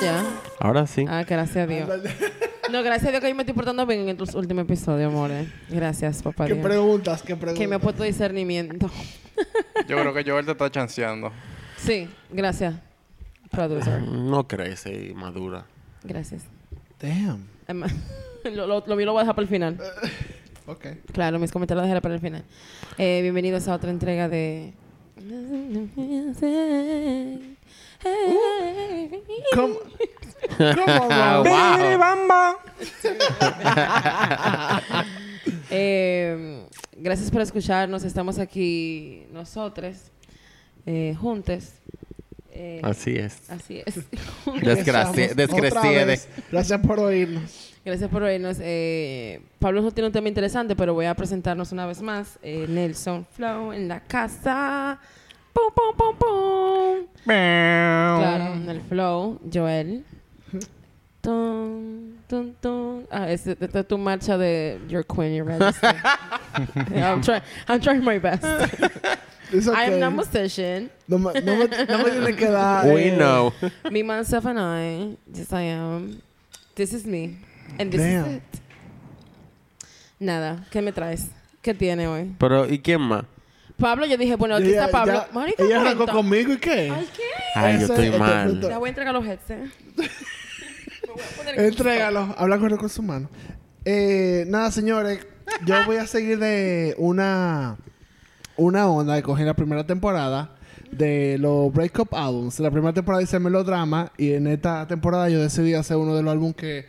Ya. Ahora sí. Ah, gracias a Dios. No, gracias a Dios que yo me estoy portando bien en el último episodio, amores. Gracias, papá ¿Qué Dios. preguntas? ¿Qué preguntas? Que me ha puesto discernimiento. Yo creo que Joel te está chanceando. Sí, gracias. Producer. No crece y madura. Gracias. Damn. Emma, Lo, lo, lo mío lo voy a dejar para el final. Ok. Claro, mis comentarios los dejaré para el final. Eh, bienvenidos a otra entrega de... ¿Cómo? ¿Cómo, mamá? wow. Eh, gracias por escucharnos. Estamos aquí nosotros, eh, juntos. Eh, Así es. así es. Desgraci- Empezamos descreciede. otra vez. Gracias por oírnos. Gracias por oírnos. Eh, Pablo no tiene un tema interesante, pero voy a presentarnos una vez más. Eh, Nelson Flow en la casa. ¡Pum, pum, pum, pum! Claro, en el Flow. Joel. Tum, tum, tum. Ah, es- esta es tu marcha de Your Queen, Your Majesty. I'm, try- I'm trying my best. It's I am okay. not musician. No me, no me, no me tiene que dar. We eh, know. Me, myself, and I. Yes, I am. This is me. And this Damn. is it. Nada. ¿Qué me traes? ¿Qué tiene hoy? Pero, ¿y quién más? Pablo, yo dije, bueno, aquí Ella- está Pablo. ya- ella arrancó conmigo y qué? Ay, ¿qué? Ay, yo estoy mal. Ya voy a entregar los headsets. Me voy a poner en- Entrégalo. Habla con recursos humanos. Eh, nada, señores. Yo voy a seguir de una, una onda de coger la primera temporada de los breakup albums. La primera temporada dice melodrama y en esta temporada yo decidí hacer uno de los álbumes que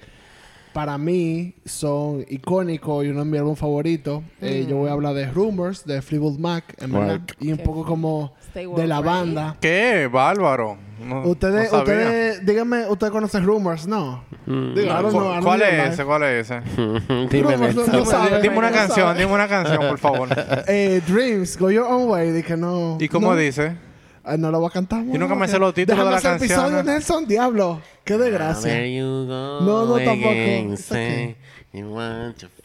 para mí son icónicos y uno de mis álbumes favoritos. Eh, yo voy a hablar de Rumors de Fleetwood Mac, en verdad. Right. Y un poco como de la banda. ¿Qué? Bárbaro. No, Ustedes, no ustedes, díganme, ¿ustedes conocen Rumors? No. Mm. Digo, I don't ¿Cu- know, I don't ¿Cuál es ese? ¿Cuál es ese? Dime, No, no, no Dime- una no canción, dime una canción, por favor. Eh, Dreams, Go Your Own Way, que no. ¿Y cómo no, dice? Ah, no lo voy a cantar. Yo nunca me sé los títulos de la hacer canción, episodio, ¿no? Nelson, diablo. Qué desgracia. Where you go No, no, tampoco.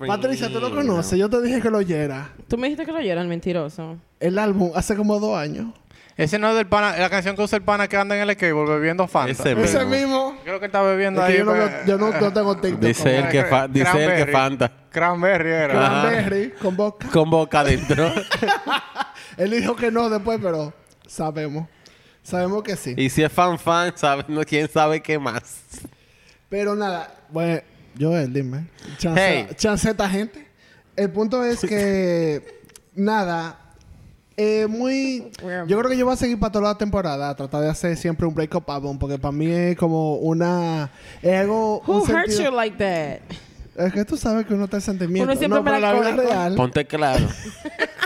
Patricia, tú lo conoces. Yo te dije que lo oyera. Tú me dijiste que lo oyeran, mentiroso. El álbum hace como dos años. Ese no es del pana, la canción que usa el pana que anda en el skateboard bebiendo Fanta. Ese Ese mismo. mismo. Creo que está bebiendo Es ahí. yo, no, pues, yo no, no tengo TikTok. Dice el que, fa- dice el que Cranberry. Fanta. Cranberry era. Cranberry con boca. Con boca adentro. Él dijo que no después, pero sabemos. Sabemos que sí. y si es fan fan, sabe, no, quién sabe qué más. Pero nada, bueno, Joel, dime. Chance, Hey. chance esta gente. El punto es que, nada, eh, muy... Yo creo que yo voy a seguir para toda la temporada, tratar de hacer siempre un breakup album, porque para mí es como una... Es algo... Who un hurt sentido- you like that? Es que tú sabes que uno está en sentimiento. Uno siempre no, en la vida melancólico. real... Ponte claro.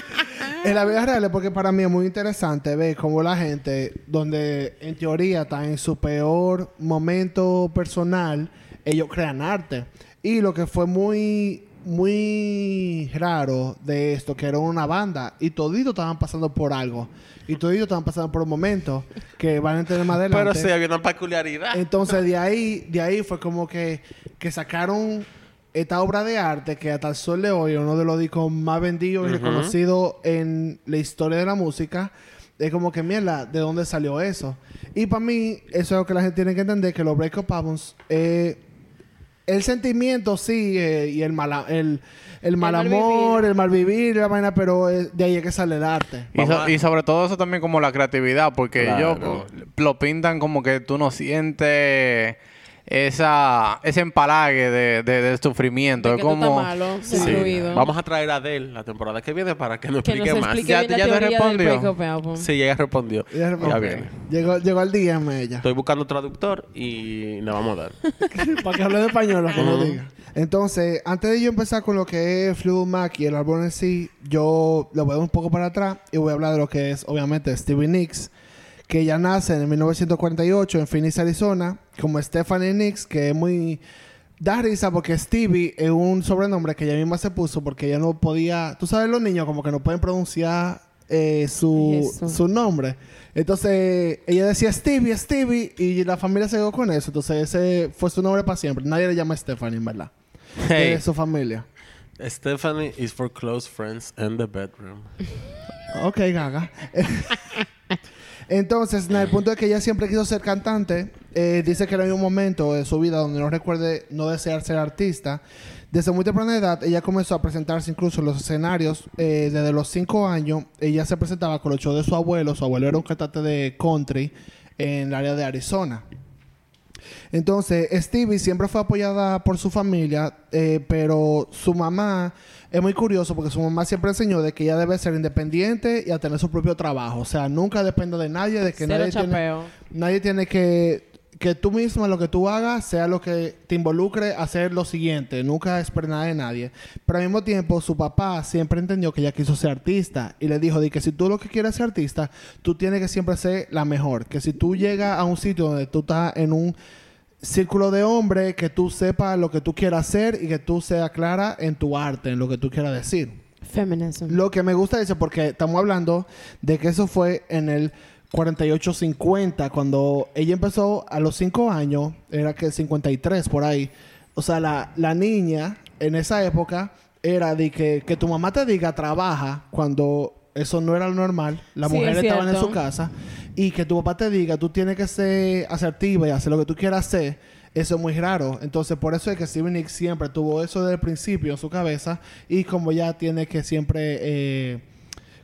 En la vida real es porque para mí es muy interesante ver cómo la gente, donde en teoría está en su peor momento personal, ellos crean arte. Y lo que fue muy, muy raro de esto, que era una banda, y toditos estaban pasando por algo. Y toditos estaban pasando por un momento que van a entender más adelante. Pero sí, había una peculiaridad. Entonces de ahí, de ahí fue como que, que sacaron esta obra de arte que hasta el sol de hoy es uno de los discos más vendidos y reconocidos en la historia de la música. Es como que mierda, ¿de dónde salió eso? Y para mí, eso es lo que la gente tiene que entender, que los breakup albums, eh, el sentimiento sí, eh, y el mal, el, el mal amor, el mal vivir, la vaina, pero eh, de ahí es que sale el arte. Y, so- sobre todo eso también como la creatividad, porque Claro. ellos lo pintan como que tú no sientes esa, ese empalague de, de, de sufrimiento. De Es que tú estás como... malo, Sí. incluido. Vamos a traer a Adele la temporada que viene para que nos que nos explique más. explique Ya- bien la ya te respondió. Sí, ella respondió. Ya viene. Llegó, llegó al DM ella. Estoy buscando traductor y le vamos a dar. Para que hable de español, lo que no diga. Entonces, antes de yo empezar con lo que es Fleetwood Mac y el álbum en sí, yo le voy a dar un poco para atrás y voy a hablar de lo que es, obviamente, Stevie Nicks, que ya nace en 1948 en Phoenix, Arizona, como Stephanie Nicks, que es muy... Da risa porque Stevie es un sobrenombre que ella misma se puso porque ella no podía... Tú sabes, los niños como que no pueden pronunciar eh, su, su nombre. Entonces, ella decía Stevie, Stevie, y la familia se quedó con eso. Entonces, ese fue su nombre para siempre. Nadie le llama Stephanie, en verdad. Hey, De su familia. Stephanie is for close friends in the bedroom. Ok, gaga. Entonces, en el punto de que ella siempre quiso ser cantante, eh, dice que era un momento de su vida donde no recuerde no desear ser artista. Desde muy temprana edad, ella comenzó a presentarse incluso en los escenarios. eh, desde los cinco años, ella se presentaba con los shows de su abuelo. Su abuelo era un cantante de country en el área de Arizona. Entonces, Stevie siempre fue apoyada por su familia, eh, pero su mamá es muy curioso porque su mamá siempre enseñó de que ella debe ser independiente y a tener su propio trabajo. O sea, nunca depende de nadie, de que Cero nadie tiene, nadie tiene que que tú mismo lo que tú hagas sea lo que te involucre a hacer lo siguiente, nunca esperes nada de nadie. Pero al mismo tiempo, su papá siempre entendió que ella quiso ser artista y le dijo de que si tú lo que quieres ser artista, tú tienes que siempre ser la mejor. Que si tú llegas a un sitio donde tú estás en un círculo de hombres, que tú sepas lo que tú quieras hacer y que tú seas clara en tu arte, en lo que tú quieras decir. Feminism. Lo que me gusta es eso porque estamos hablando de que eso fue en el 48-50, cuando ella empezó a los 5 años, era que 53 por ahí. O sea, la, la niña en esa época era de que, que tu mamá te diga trabaja cuando eso no era lo normal. Las Sí, mujeres es estaban en su casa. Y que tu papá te diga tú tienes que ser asertiva y hacer lo que tú quieras hacer. Eso es muy raro. Entonces, por eso es que Steven Nicks siempre tuvo eso desde el principio en su cabeza. Y como ya tiene que siempre, eh,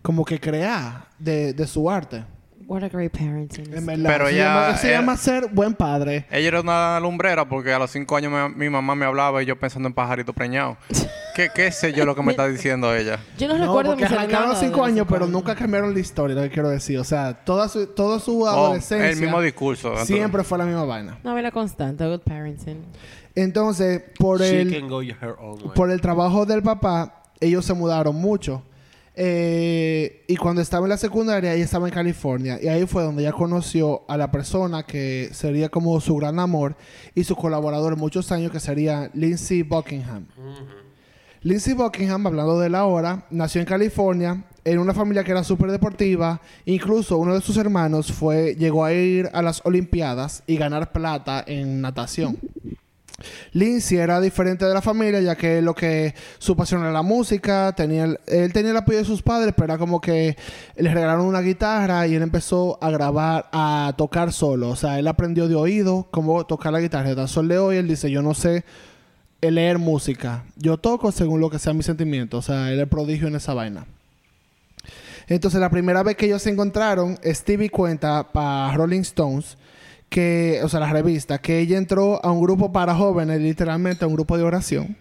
como que crear de, de su arte. What a great parenting. En verdad. Pero se ella llama, se era- llama ser buen padre. Ella era una lumbrera porque a los cinco años me- mi mamá me hablaba y yo pensando en pajarito preñado. ¿Qué, ¿Qué sé yo lo que me está diciendo ella? Yo no, No, recuerdo porque mis arrancaron hermanos cinco de años, pero nunca cambiaron la historia, lo que quiero decir. O sea, toda su, toda su Oh, adolescencia el mismo discurso. siempre fue la misma vaina. Una vela constante, good parenting. Entonces, por She el, can go her own way. por el trabajo del papá, ellos se mudaron mucho. Eh, y cuando estaba en la secundaria, ella estaba en California. Y ahí fue donde ella conoció a la persona que sería como su gran amor y su colaborador en muchos años, que sería Lindsay Buckingham. Lindsay Buckingham, hablando de la hora, nació en California en una familia que era súper deportiva. Incluso uno de sus hermanos fue, llegó a ir a las Olimpiadas y ganar plata en natación. Lindsay era diferente de la familia, ya que lo que su pasión era la música, tenía el- él tenía el apoyo de sus padres, pero era como que le regalaron una guitarra y él empezó a grabar, a tocar solo. O sea, él aprendió de oído cómo tocar la guitarra. Tan sol de hoy, él dice, yo no sé leer música. Yo toco según lo que sea mi sentimiento. O sea, él es prodigio en esa vaina. Entonces, la primera vez que ellos se encontraron, Stevie cuenta para Rolling Stones que, o sea, la revista, que ella entró a un grupo para jóvenes, literalmente a un grupo de oración,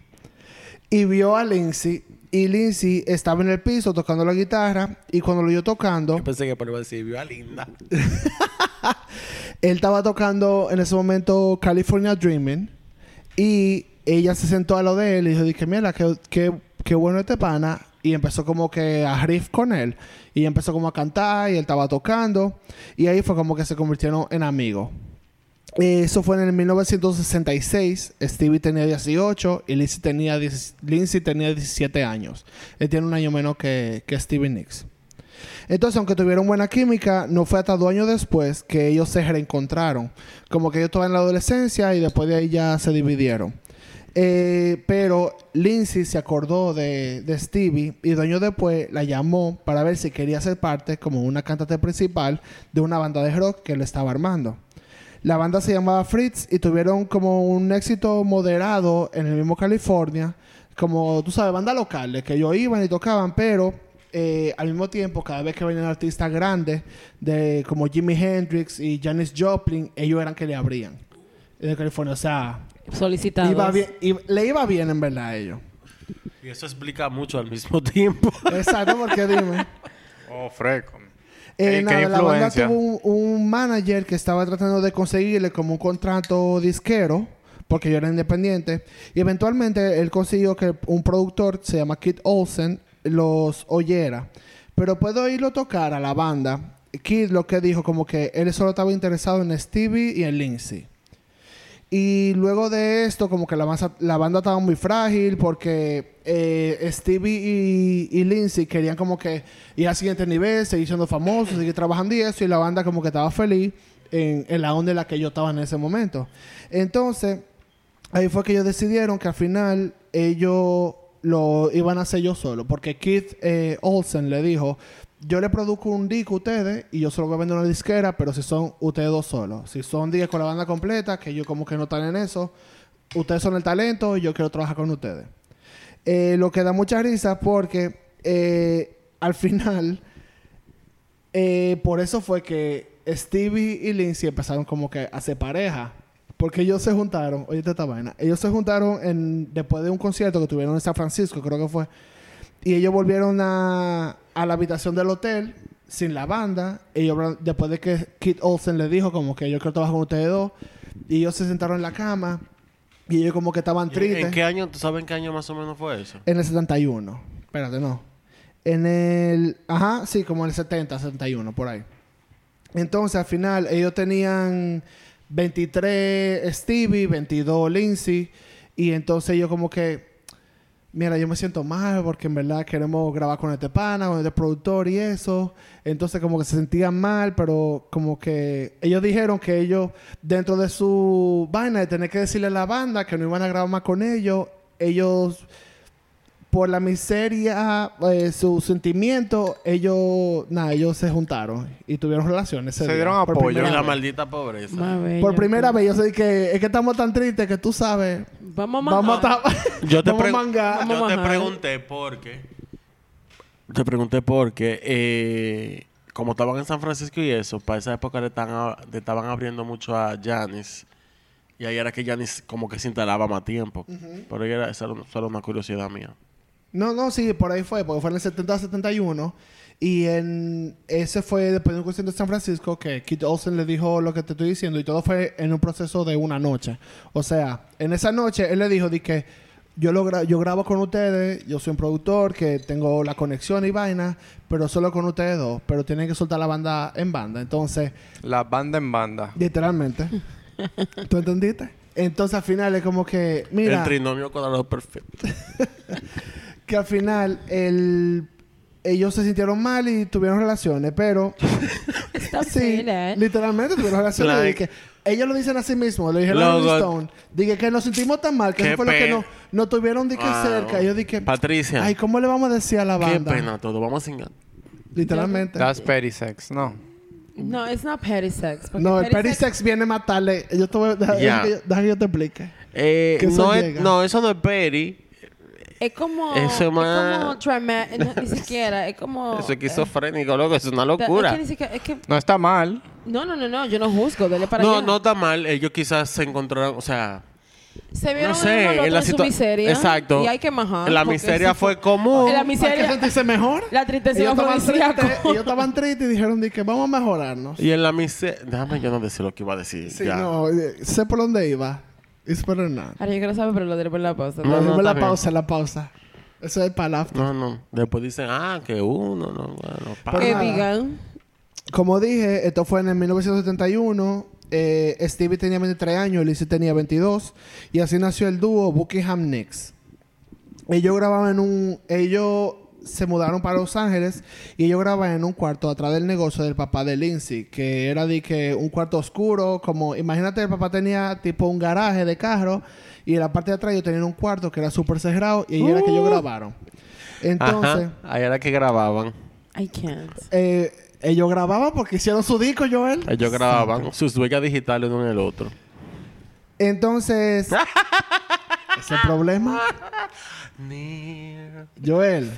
y vio a Lindsay, y Lindsay estaba en el piso tocando la guitarra, y cuando lo vio tocando, Yo pensé que por iba a decir, viva linda. él estaba tocando en ese momento California Dreaming, y ella se sentó a lo de él y dijo, dije, mira, qué, qué, qué bueno este pana, y empezó como que a riff con él, y empezó como a cantar, y él estaba tocando, y ahí fue como que se convirtieron en amigos. Eh, Eso fue en el 1966. Stevie tenía 18 y Lindsay tenía, 10 Lindsay tenía 17 años. Él tiene un año menos que, que Stevie Nicks. Entonces, aunque tuvieron buena química, no fue hasta dos años después que ellos se reencontraron. Como que ellos estaban en la adolescencia y después de ahí ya se dividieron. Eh, pero Lindsay se acordó de, de Stevie y dos años después la llamó para ver si quería ser parte como una cantante principal de una banda de rock que él estaba armando. La banda se llamaba Fritz y tuvieron como un éxito moderado en el mismo California. Como tú sabes, banda locales que ellos iban y tocaban, pero eh, al mismo tiempo, cada vez que venían artistas grandes, de, como Jimi Hendrix y Janis Joplin, ellos eran que le abrían. De California, o sea, Solicitados. iba bien, i- le iba bien en verdad a ellos. Y eso explica mucho al mismo tiempo. Exacto, porque dime. Oh, fresco. Eh, nada, la banda tuvo un, un manager que estaba tratando de conseguirle como un contrato disquero, porque yo era independiente, y eventualmente él consiguió que un productor, se llama Kid Olsen, los oyera. Pero puedo irlo tocar a la banda. Kid lo que dijo como que él solo estaba interesado en Stevie y en Lindsay. Y luego de esto, como que la, banda estaba muy frágil porque eh, Stevie y, Lindsay querían como que ir al siguiente nivel, seguir siendo famosos, seguir trabajando y eso. Y la banda como que estaba feliz en, en la onda en la que yo estaba en ese momento. Entonces, ahí fue que ellos decidieron que al final ellos lo iban a hacer yo solo. Porque Keith eh, Olsen le dijo, yo le produzco un disco a ustedes y yo solo voy a vender una disquera, pero si son ustedes dos solos. Si son días con la banda completa, que yo como que no están en eso, ustedes son el talento y yo quiero trabajar con ustedes. Eh, lo que da mucha risa porque eh, al final, eh, por eso fue que Stevie y Lindsay empezaron como que a hacer pareja. Porque ellos se juntaron, oye esta vaina, ellos se juntaron en, después de un concierto que tuvieron en San Francisco, creo que fue. Y ellos volvieron a, a la habitación del hotel sin la banda. Ellos, después de que Kit Olsen le dijo como que yo quiero trabajar con ustedes dos. Y ellos se sentaron en la cama. Y ellos como que estaban ¿En, tristes. en qué año? ¿Tú sabes en qué año más o menos fue eso? En el 71. Espérate, no. En el... Ajá, sí, como en el 70, 71, por ahí. Entonces, al final, ellos tenían 23 Stevie, 22 Lindsay. Y entonces ellos como que... Mira, yo me siento mal porque en verdad queremos grabar con este pana, con este productor y eso. Entonces como que se sentían mal, pero como que ellos dijeron que ellos, dentro de su vaina de tener que decirle a la banda que no iban a grabar más con ellos, ellos por la miseria, eh, su sentimiento, ellos, nada, ellos se juntaron y tuvieron relaciones. Se dieron apoyo. Y primera la maldita pobreza. Bello, Por primera tú. vez, yo sé que es que estamos tan tristes que tú sabes. Vamos a Vamos a, Yo te, vamos a pregu- mangar. Vamos yo te pregunté por qué. Te pregunté por qué. eh, como estaban en San Francisco y eso, para esa época le, estaban le estaban abriendo mucho a Janis. Y ahí era que Janis como que se instalaba más tiempo. Pero ella era, esa era solo una curiosidad mía. No, no, sí, por ahí fue, porque fue en el 70-71. Y en ese fue después de un concierto de San Francisco que Kit Olsen le dijo lo que te estoy diciendo y todo fue en un proceso de una noche. O sea, en esa noche él le dijo de que yo, lo gra- yo grabo con ustedes, yo soy un productor que tengo la conexión y vaina, pero solo con ustedes dos, pero tienen que soltar la banda en banda. Entonces, La banda en banda. literalmente. ¿Tú entendiste? Entonces al final es como que, mira... El trinomio cuadrado perfecto. que al final el, ellos se sintieron mal y tuvieron relaciones, pero sí, that. literalmente tuvieron relaciones. Like- y que ellos lo dicen a sí mismos, lo dijeron a Stone. Dije que nos sentimos tan mal que Qué eso fue lo que no, no tuvieron de que Wow. cerca. Yo dije, Patricia, ay, ¿cómo le vamos a decir a la qué banda? pena todo. Vamos a singar. Literalmente. That's petty sex. No. No, it's not petty sex. No, el petty sex viene a matarle. Yo te voy, deja, deja Ya. que yo- deja que yo te explique. Eh, no, es- no, eso no es Peri. Es como... Eso es más- como drama... no, ni siquiera. Es como... Eso es esquizofrénico, loco. Eso es una eh, locura. Es que ni siquiera... Es que... No está mal. No, no, no, no. Yo no juzgo. Dele para No, allá. no está mal. Ellos quizás se encontraron, o sea, Se vieron no sé, en, en la su situa- miseria. Exacto. Y hay que majar. la miseria fue común. En la ¿Para qué miseria... sentirse mejor? La tristeza ellos estaban tristes, ellos estaban tristes y dijeron de que vamos a mejorarnos. Y en la miseria... Déjame yo no decir lo que iba a decir. Sí, ya. no, eh, sé por dónde iba. It's better not. Ahora yo quiero saber, pero lo diré por la pausa. No, No, la bien. pausa, la pausa. Eso es para el after. No, no. Después dicen, ah, que uno, no, bueno, pa. Pero Que nada. digan... Como dije, esto fue en el 1971. Eh, Stevie tenía 23 años, Lizzie tenía 22. Y así nació el dúo Buckingham Nicks. Ellos grababan en un... Ellos se mudaron para Los Ángeles y ellos grababan en un cuarto atrás del negocio del papá de Lindsay, que era de que un cuarto oscuro, como imagínate el papá tenía tipo un garaje de carro y en la parte de atrás ellos tenían un cuarto que era súper cerrado y ahí era que ellos Uh. grabaron. Entonces, Ajá. Ahí era que grababan. I can't. eh, ellos grababan porque hicieron su disco, Joel. Ellos grababan sus huellas digitales uno en el otro. Entonces, ese problema, Joel,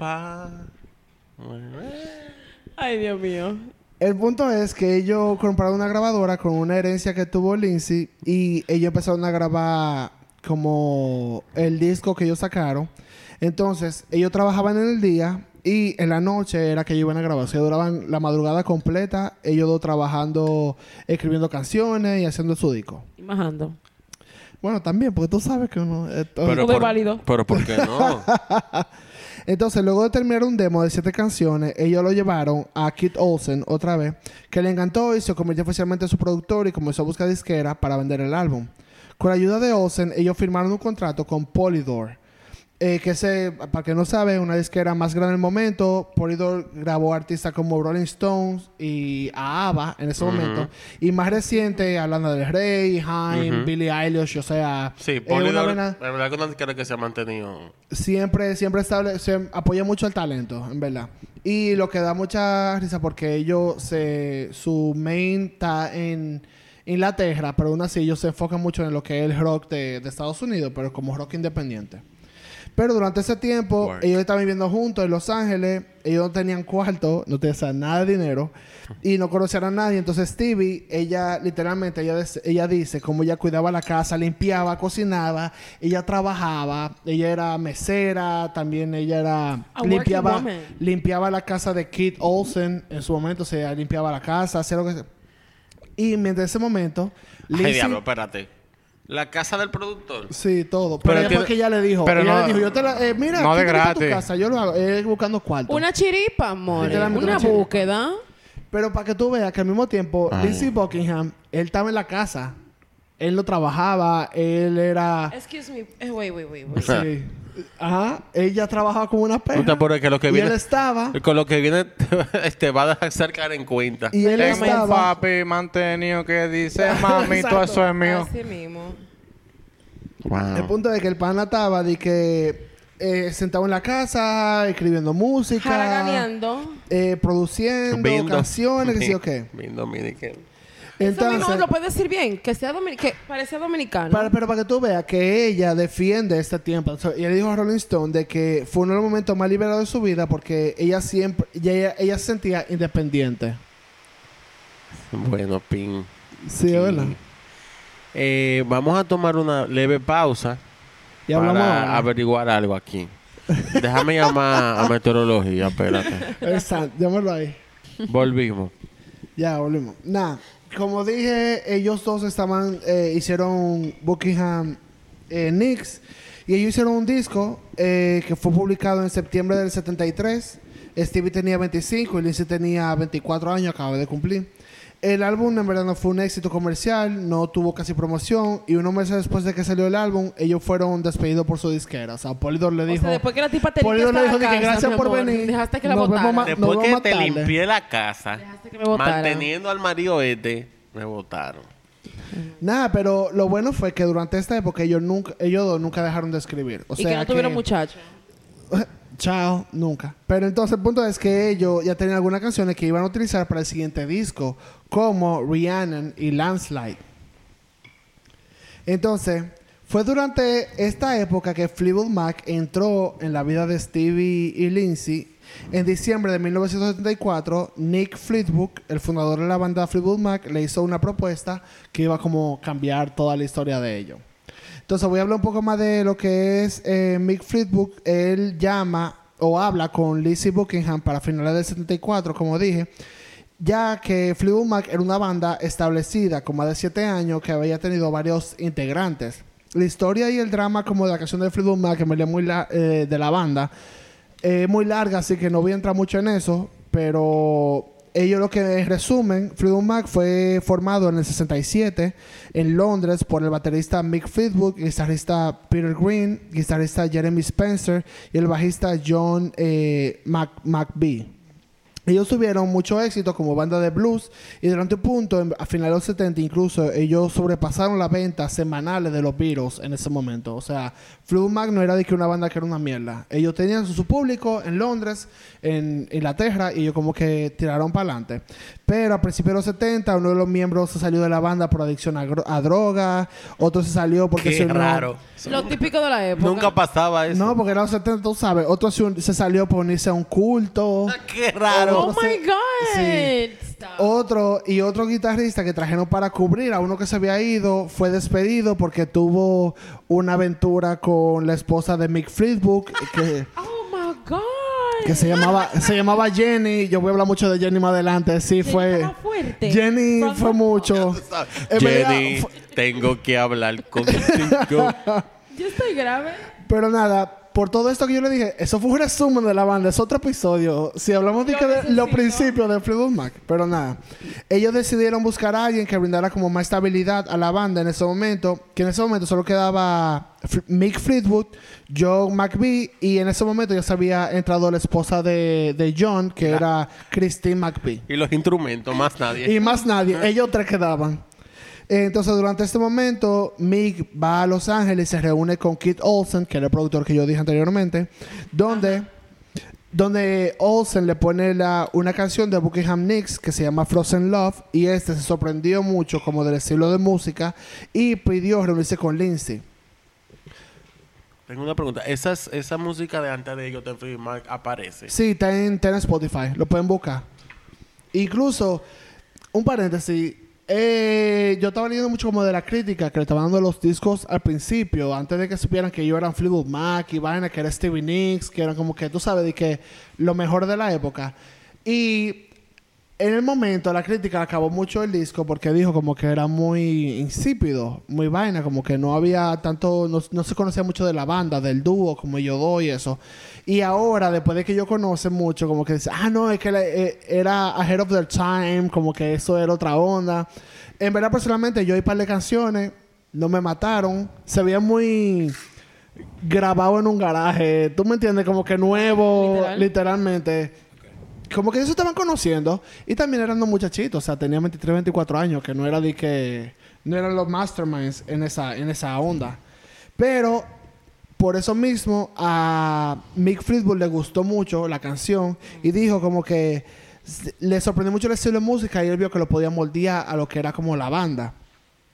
Ay, Dios mío. el punto es que ellos compraron una grabadora con una herencia que tuvo Lindsay y ellos empezaron a grabar como el disco que ellos sacaron. Entonces, ellos trabajaban en el día y en la noche era que ellos iban a grabar. O sea, duraban la madrugada completa, ellos dos trabajando, escribiendo canciones y haciendo su disco. Y majando. Bueno, también, porque tú sabes que uno... esto- Todo es válido. Pero ¿por qué no? Entonces, luego de terminar un demo de siete canciones, ellos lo llevaron a Kit Olsen otra vez, que le encantó y se convirtió oficialmente en su productor y comenzó a buscar disquera para vender el álbum. Con la ayuda de Olsen, ellos firmaron un contrato con Polydor. Eh, que se, para que no sabe, una disquera más grande en el momento. Polydor grabó artistas como Rolling Stones y a ABBA en ese momento. Y más reciente, hablando del Rey, Haim, Ujú. Billie Eilish, o sea... Sí, eh, Polydor, vaina- la verdad que una disquera que se ha mantenido. siempre, siempre estable, se apoya mucho el talento, en verdad. Y lo que da mucha risa porque ellos se, su main está en Inglaterra, pero aún así ellos se enfocan mucho en lo que es el rock de, de Estados Unidos, pero como rock independiente. Pero durante ese tiempo, Work. ellos estaban viviendo juntos en Los Ángeles. Ellos no tenían cuarto, no tenían nada de dinero. Y no conocían a nadie. Entonces Stevie, ella literalmente, ella, ella dice cómo ella cuidaba la casa, limpiaba, cocinaba. Ella trabajaba. Ella era mesera. También ella era... A limpiaba, limpiaba la casa de Kit Olsen. En su momento, o sea, limpiaba la casa, hacía lo que sea. Y mientras ese momento... Ay, Lizzie- diablo, espérate. La casa del productor. Sí, todo. Pero, Pero ella fue que ella le dijo. pero ella no- le dijo, yo te la... eh, mira, no de está tu gratis. casa. Yo lo hago. Es buscando cuarto. Una chiripa, amor. Literalmente Una una chiripa. búsqueda. Pero para que tú veas que al mismo tiempo, Ay. Lindsey Buckingham, él estaba en la casa. Él no trabajaba. Él era... Excuse me. Eh, wait, wait, wait, wait. Sí. Ajá. Ella trabajaba como una No te perra. apures que lo que Y viene. él estaba... Con lo que viene, te va a dejar en cuenta. Y él Tengo un estaba... papi mantenido que dice, mami, todo eso es mío. Así mismo. Wow. El punto de que el pana estaba de que... eh, sentado en la casa, escribiendo música, eh, produciendo Viendo- canciones, que sí o qué. Eso Entonces, lo puede decir bien. Que sea que parecía dominicano. Para- pero para que tú veas que ella defiende este tiempo. O sea, y ella dijo a Rolling Stone de que fue uno de los momentos más liberados de su vida porque ella siempre, ella, ella, ella se sentía independiente. Bueno, pin. Sí, es verdad. Eh, vamos a tomar una leve pausa Y hablamos para ahora. averiguar algo aquí. Déjame llamar a meteorología, espérate. Exacto, llámalo ahí. Volvimos. Ya, volvimos. Nada, como dije, ellos dos estaban, eh, hicieron Buckingham eh, Knicks y ellos hicieron un disco eh, que fue publicado en septiembre del 73. Stevie tenía 25 y Lindsay tenía 24 años, acaba de cumplir. El álbum en verdad no fue un éxito comercial, no tuvo casi promoción y unos meses después de que salió el álbum, ellos fueron despedidos por su disquera. O sea, Polydor le o dijo... sea, después que la tipa te Polydor le dijo de que casa, gracias por amor, venir. Dejaste que la Nos vemos Después que a te limpié la casa, Dejaste que me manteniendo al marido este, me votaron. Nada, pero lo bueno fue que durante esta época ellos nunca, ellos dos nunca dejaron de escribir. O y sea que no tuvieron muchachos. Chao, nunca. Pero entonces el punto es que ellos ya tenían algunas canciones que iban a utilizar para el siguiente disco, como Rhiannon y Landslide. Entonces, fue durante esta época que Fleetwood Mac entró en la vida de Stevie y Lindsay. En diciembre de 1974, Nick Fleetwood, el fundador de la banda Fleetwood Mac, le hizo una propuesta que iba como cambiar toda la historia de ellos. Entonces voy a hablar un poco más de lo que es eh, Mick Fleetwood. Él llama o habla con Lizzie Buckingham para finales del 74, como dije, ya que Fleetwood Mac era una banda establecida con más de 7 años que había tenido varios integrantes. La historia y el drama como de la canción de Fleetwood Mac, que me muy eh, de la banda, es muy larga, así que no voy a entrar mucho en eso, pero ellos lo que en resumen, Fleetwood Mac fue formado en el 67 en Londres por el baterista Mick Fleetwood, guitarrista Peter Green, guitarrista Jeremy Spencer y el bajista John eh, Mac McBee. Ellos tuvieron mucho éxito como banda de blues y durante un punto, a finales de los 70 incluso, ellos sobrepasaron las ventas semanales de los Beatles en ese momento. O sea, Fleetwood Mac no era de que una banda que era una mierda. Ellos tenían su, público en Londres, en Inglaterra, y ellos como que tiraron para adelante. Pero a principios de los 70, uno de los miembros se salió de la banda por adicción a, a droga, otro se salió porque Qué se unió- raro. Lo típico de la época. Nunca pasaba eso. No, porque en los 70, tú sabes, otro se, un- se salió por unirse a un culto. Qué raro. Oh my God. Sí. Otro y otro guitarrista que trajeron para cubrir a uno que se había ido fue despedido porque tuvo una aventura con la esposa de Mick Fleetwood que, Oh my God. que se llamaba se llamaba Jenny. Yo voy a hablar mucho de Jenny más adelante. Sí, Jenny fue fuerte. Jenny From fue mucho. Verdad, Jenny, fue- tengo que hablar contigo. Yo estoy grave. pero nada, por todo esto que yo le dije, eso fue un resumen de la banda, es otro episodio. Si hablamos de, de los principios de Fleetwood Mac, pero nada. Ellos decidieron buscar a alguien que brindara como más estabilidad a la banda en ese momento, que en ese momento solo quedaba F- Mick Fleetwood, Joe McBee, y en ese momento ya se había entrado la esposa de, de John, que era Christine McBee. Y los instrumentos, más nadie. Y más nadie. Ellos tres quedaban. Entonces, durante este momento, Mick va a Los Ángeles y se reúne con Kit Olsen, que era el productor que yo dije anteriormente, donde, donde Olsen le pone la- una canción de Buckingham Nicks que se llama Frozen Love, y este se sorprendió mucho como del estilo de música y pidió reunirse con Lindsay. Tengo una pregunta. ¿Esa, es- esa música de antes de de Fleetwood Mac aparece? Sí, está en, está en Spotify. Lo pueden buscar. Incluso, un paréntesis. Eh, yo estaba leyendo mucho como de la crítica que le estaban dando los discos al principio, antes de que supieran que yo eran Fleetwood Mac y vaina, que era Stevie Nicks, que eran como que, tú sabes, de que lo mejor de la época. Y en el momento la crítica acabó mucho el disco porque dijo como que era muy insípido, muy vaina, como que no había tanto, no, no se conocía mucho de la banda, del dúo, como yo doy eso. Y ahora, después de que yo conoce mucho, como que dice, ah, no, es que la- eh, era ahead of their time, como que eso era otra onda. En verdad, personalmente, yo oí par de canciones, no me mataron, se veía muy grabado en un garaje, tú me entiendes, como que nuevo, Literal. literalmente como que ellos se estaban conociendo y también eran unos muchachitos, o sea, tenían 23, 24 años, que no era de que no eran los masterminds en esa en esa onda. Pero por eso mismo a Mick Fleetwood le gustó mucho la canción y dijo como que le sorprendió mucho el estilo de música y él vio que lo podía moldear a lo que era como la banda.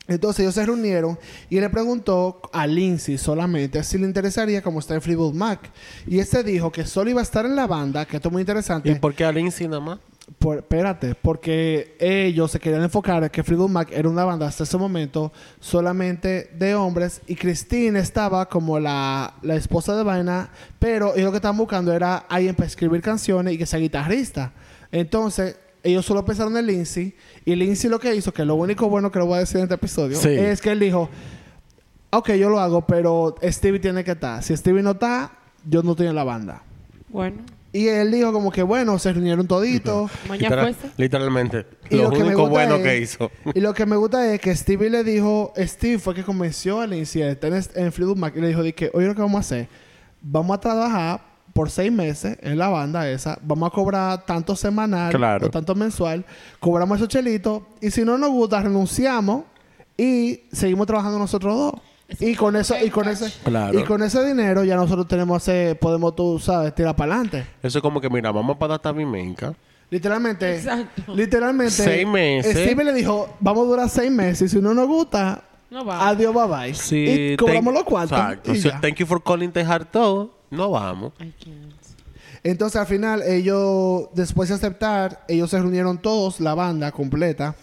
Entonces ellos se reunieron y le preguntó a Lindsay solamente si le interesaría como está en Fleetwood Mac. Y este dijo que solo iba a estar en la banda, que esto es muy interesante. ¿Y por qué a Lindsay nada más? Por- espérate, porque ellos se querían enfocar en que Fleetwood Mac era una banda hasta ese momento solamente de hombres y Christine estaba como la, la esposa de Vaina, pero ellos lo que estaban buscando era alguien para escribir canciones y que sea guitarrista. Entonces, ellos solo pensaron en Lindsay y Lindsay lo que hizo, que lo único bueno que le voy a decir en este episodio, Sí. es que él dijo, ok, yo lo hago, pero Stevie tiene que estar. Si Stevie no está, yo no estoy en la banda. Bueno, Y él dijo como que bueno, se reunieron toditos. mañana Literal- literalmente. Y lo, lo único bueno es- que hizo. Y lo que me gusta es que Stevie le dijo, Steve fue que convenció a Lindsay a estar en, en Fleetwood Mac y le dijo de que, oye, lo que vamos a hacer, vamos a trabajar por seis meses en la banda esa, vamos a cobrar tanto semanal Claro. o tanto mensual, cobramos esos chelitos y si no nos gusta renunciamos y seguimos trabajando nosotros dos. Y con eso, y con ese, Claro. y con ese dinero ya nosotros tenemos ese, podemos tú sabes, tirar para adelante. Eso es como que, mira, vamos para Data Vimenca. Literalmente, Exacto. literalmente, Seis meses. Steve le dijo, vamos a durar seis meses y si no nos gusta, No va. adiós, bye bye. y cobramos los cuartos. Exacto. y So, ya. thank you for calling the hard todo. No vamos. I can't. Entonces al final ellos, después de aceptar, ellos se reunieron todos, la banda completa,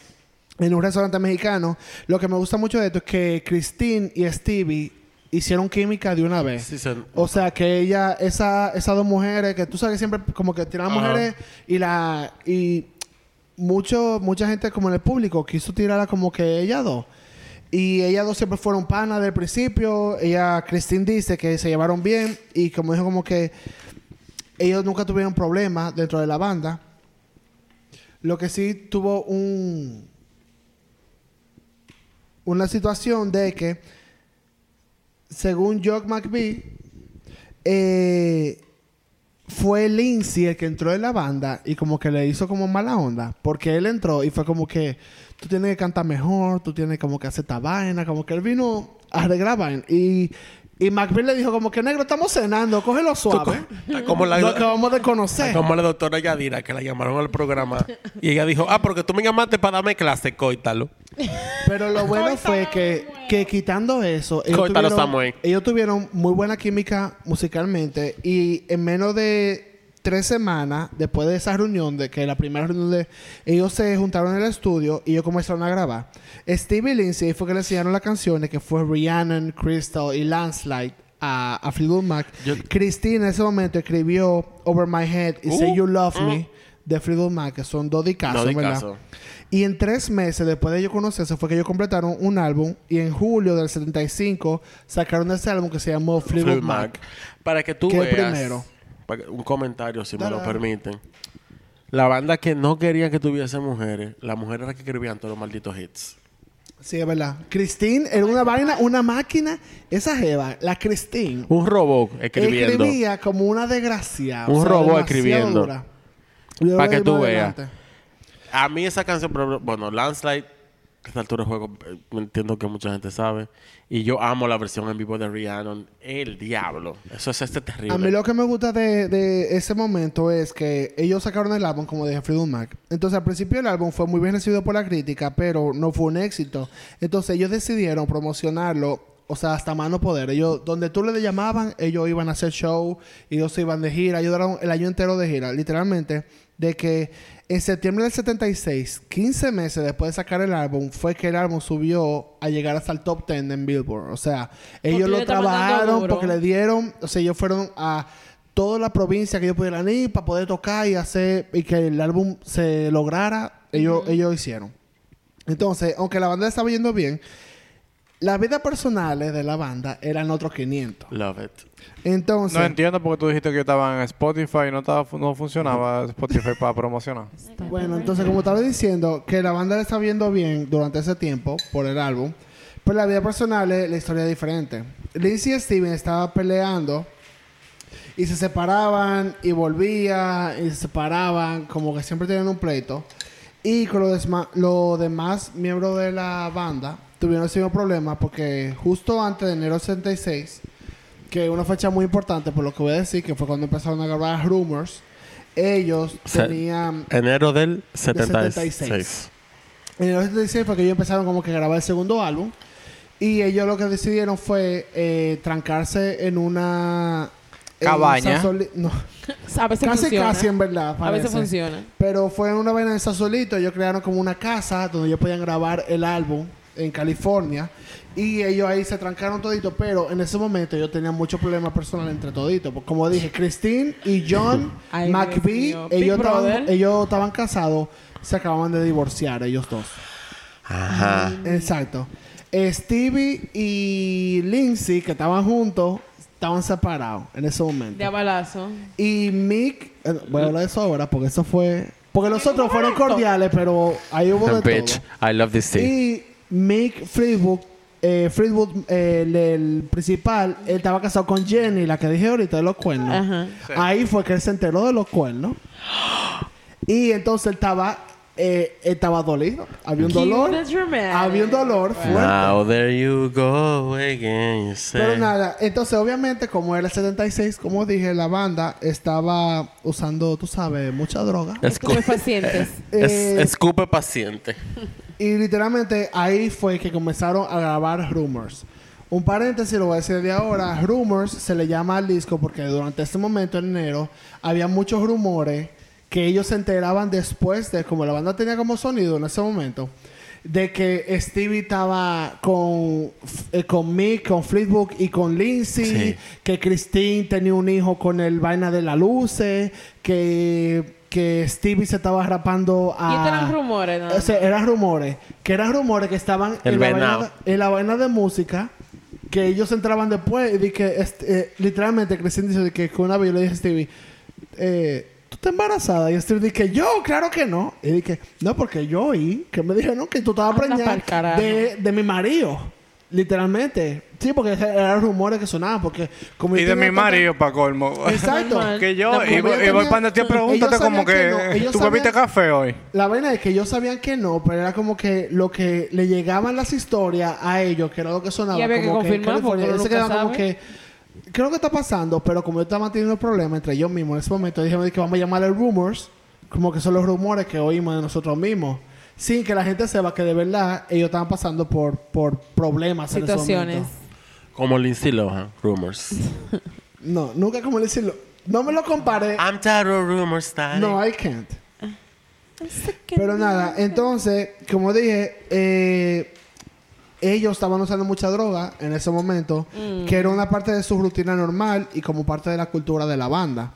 en un restaurante mexicano. Lo que me gusta mucho de esto es que Christine y Stevie hicieron química de una vez. Sí, se- O sea, que ella, esa, esas dos mujeres, que tú sabes que siempre como que tiran mujeres y la... Y mucho, mucha gente como en el público quiso tirarla como que ellas dos. Y ellas dos siempre fueron panas del principio. Ella, Christine dice que se llevaron bien y como dijo como que ellos nunca tuvieron problemas dentro de la banda. Lo que sí tuvo un una situación de que según Jock McBee eh, fue Lindsay el que entró en la banda y como que le hizo como mala onda porque él entró y fue como que tú tienes que cantar mejor tú tienes como que hacer esta vaina como que él vino a arreglar vaina y y McBee le dijo como que negro estamos cenando cógelo suave Está como la, lo acabamos de conocer está como la doctora Yadira que la llamaron al programa. y ella dijo, ah, porque tú me llamaste para darme clase, coítalo. Pero lo bueno fue que, que quitando eso, ellos Córtalo, tuvieron, Samuel. ellos tuvieron muy buena química musicalmente y en menos de tres semanas después de esa reunión, de que la primera reunión de ellos se juntaron en el estudio y ellos comenzaron a grabar. Steve y Lindsay fue que le enseñaron las canciones que fue Rhiannon, Crystal y Landslide a, a Fleetwood Mac. Yo- Christine en ese momento escribió Over My Head y Uh, Say You Love uh. Me de Fleetwood Mac, que son dos dicazos, No di ¿verdad? caso. Y en tres meses después de ellos conocerse fue que ellos completaron un álbum y en julio del 75 sacaron ese álbum que se llamó Fleetwood Mac. Mac. Para que tú ¿Qué veas. primero? Para un comentario, si Dale, me lo permiten. La banda que no quería que tuviese mujeres, las mujeres eran que escribían todos los malditos hits. Sí, es verdad. Christine era una vaina, una máquina. Esa jeva, la Christine, Un robot escribiendo. escribía como una desgraciada. Un robot demasiado escribiendo. dura. Yo Pa' lo que tú veas. A mí esa canción, bueno, Landslide, a esta altura del juego, eh, entiendo que mucha gente sabe. Y yo amo la versión en vivo de Rihanna. El diablo. Eso es este terrible. A mí lo que me gusta de, de ese momento es que ellos sacaron el álbum, como dije, Freedom Mac. Entonces, al principio el álbum fue muy bien recibido por la crítica, pero no fue un éxito. Entonces, ellos decidieron promocionarlo, o sea, hasta mano poder. Ellos, donde tú le llamaban, ellos iban a hacer show, ellos se iban de gira, ellos duraron el año entero de gira, literalmente, de que en septiembre del 76, 15 meses después de sacar el álbum, fue que el álbum subió a llegar hasta el top 10 en Billboard. O sea, ellos lo trabajaron porque le dieron, o sea, ellos fueron a toda la provincia que ellos pudieran ir para poder tocar y hacer y que el álbum se lograra, ellos, ellos hicieron. Entonces, aunque la banda estaba yendo bien, las vidas personales de la banda eran otros 500. Love it. Entonces, No entiendo porque tú dijiste que yo estaba en Spotify y no, estaba, no funcionaba Spotify para promocionar. bueno, entonces como estaba diciendo, que la banda le estaba yendo bien durante ese tiempo por el álbum, pero la vida personal, la historia es diferente. Lindsay y Steven estaban peleando y se separaban y volvían y se separaban, como que siempre tenían un pleito. Y con los los demás miembros de la banda tuvieron ese mismo problema porque justo antes de enero 66, que es una fecha muy importante por lo que voy a decir, que fue cuando empezaron a grabar Rumors, ellos Se- tenían... Enero del 76. 76. En el 76 fue que ellos empezaron como que a grabar el segundo álbum. Y ellos lo que decidieron fue eh, trancarse en una... en Cabaña. Sasoli- no, A veces casi funciona. casi en verdad. A veces funciona. Pero fue en una vaina de Sasolito. Ellos crearon como una casa donde ellos podían grabar el álbum en California. Y ellos ahí se trancaron todito. Pero en ese momento ellos tenían muchos problemas personales entre toditos. Como dije, Christine y John Ay, McVie, ellos estaban, ellos estaban casados. Se acababan de divorciar ellos dos. Ajá. Exacto. Stevie y Lindsay, que estaban juntos, estaban separados en ese momento. De abalazo. Y Mick, eh, voy a hablar de eso ahora porque eso fue. Porque los otros fueron cordiales, pero ahí hubo de Bitch, todo. I love this thing. Y Mick Fleetwood, eh, Fleetwood, eh, el, el principal, él estaba casado con Jenny, la que dije ahorita de los cuernos. Ajá. Sí. Ahí fue que él se enteró de los cuernos. Y entonces él estaba, eh, él estaba dolido. Había un dolor. Había un dolor fuerte. Now there you go again, you say. Pero nada, entonces obviamente como era el 76, como dije, la banda estaba usando, tú sabes, mucha droga. Escu- Muy pacientes. es- Eh, escupe paciente. Y literalmente ahí fue que comenzaron a grabar Rumors. Un paréntesis, lo voy a decir de ahora. Rumors se le llama al disco porque durante este momento, en enero, había muchos rumores que ellos se enteraban después de, como la banda tenía como sonido en ese momento, de que Stevie estaba con, eh, con Mick, con Fleetwood y con Lindsay, Sí. que Christine tenía un hijo con el vaina de la luces, que, que Stevie se estaba rapando a... Y estos eran rumores, ¿no? O sea, eran rumores. Que eran rumores que estaban El en la, vaina de, en la vaina de música. Que ellos entraban después y di que este, eh, literalmente Christine dice que, que una vez yo le dije a Stevie, eh, ¿tú estás embarazada? Y Stevie dice, yo, claro que no. Y dije, no, porque yo oí que me dijeron que tú estabas preñada de, de mi marido. Literalmente. Sí, porque eran rumores que sonaban. Porque como Y de mi marido, para colmo. Exacto. Que yo, No, y, como voy- tenía- para ti a pregúntate como que, que no, tú bebiste café hoy. La vaina es que ellos sabían que no, pero era como que lo que le llegaban las historias a ellos, que era lo que sonaba. Y había que como en confirmar, California, porque uno ellos se nunca quedaban como que. ¿Qué es lo que está pasando? Pero como yo estaba teniendo problemas entre ellos mismos en ese momento, dijimos que vamos a llamarle rumors, como que son los rumores que oímos de nosotros mismos. Sin que la gente sepa que de verdad ellos estaban pasando por, por problemas en ese Situaciones. Como Lindsay Lohan, Rumors. No, nunca como decirlo. No me lo compare. I'm tired of rumors, daddy. No, I can't. Pero nada, entonces, como dije, eh, ellos estaban usando mucha droga en ese momento, que era una parte de su rutina normal y como parte de la cultura de la banda.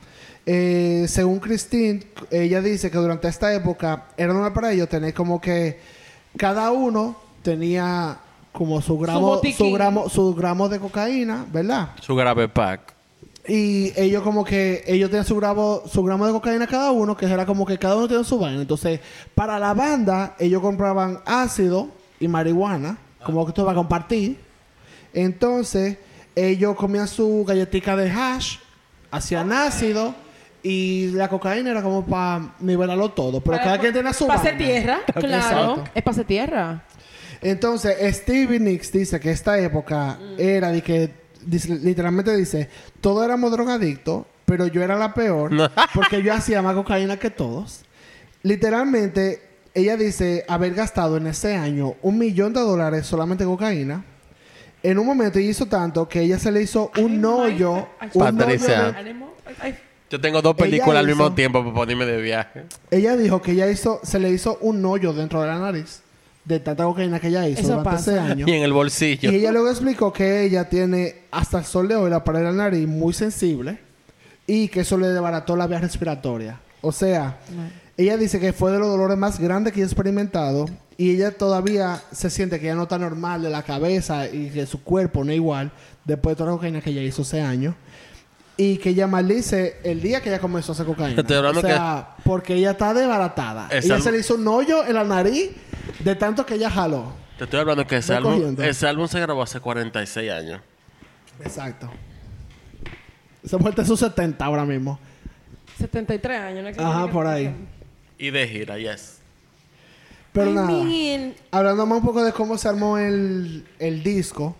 Eh, según Christine, ella dice que durante esta época era normal para ellos tener como que cada uno tenía como su gramo, su, gramo, su gramo de cocaína, ¿verdad? Su grave pack. Y ellos como que ellos tenían su gramo, su gramo de cocaína cada uno, que era como que cada uno tenía su vaina. Entonces, para la banda, ellos compraban ácido y marihuana, como que todo va a compartir. Entonces, ellos comían su galletica de hash, hacían ácido y la cocaína era como para nivelarlo todo. Pero cada quien tenía su Pase tierra, claro. Exacto. Es pase tierra. Entonces, Stevie Nicks dice que esta época era de que, dice- literalmente dice, todos éramos drogadictos, pero yo era la peor porque yo hacía más cocaína que todos. Literalmente, ella dice haber gastado en ese año un millón de dólares solamente en cocaína. En un momento ella hizo tanto que ella se le hizo un hoyo. un hoyo Yo tengo dos películas al hizo- mismo tiempo para ponerme de viaje. ella dijo que ella hizo, se le hizo un hoyo dentro de la nariz de tanta cocaína que ella hizo Eso durante pasa. ese año. Y en el bolsillo. Y ella luego explicó que ella tiene hasta el sol de hoy la pared de la nariz muy sensible y que eso le desbarató la vía respiratoria. O sea, ella dice que fue de los dolores más grandes que ella ha experimentado y ella todavía se siente que ya no está normal de la cabeza y que su cuerpo no es igual después de toda la cocaína que ella hizo ese año. Y que ella maldice el día que ella comenzó a hacer cocaína. Estoy hablando o sea, porque ella está desbaratada. Es ella se le hizo un hoyo en la nariz de tanto que ella jaló. Te estoy hablando que ese álbum, cogiendo. ese álbum se grabó hace 46 años. Exacto. Esa muerte sus 70 ahora mismo. 73 años. ¿no? Que Ajá, que- por ahí. Y de gira, yes. Pero I nada. mean, Hablando más un poco de cómo se armó el, el disco.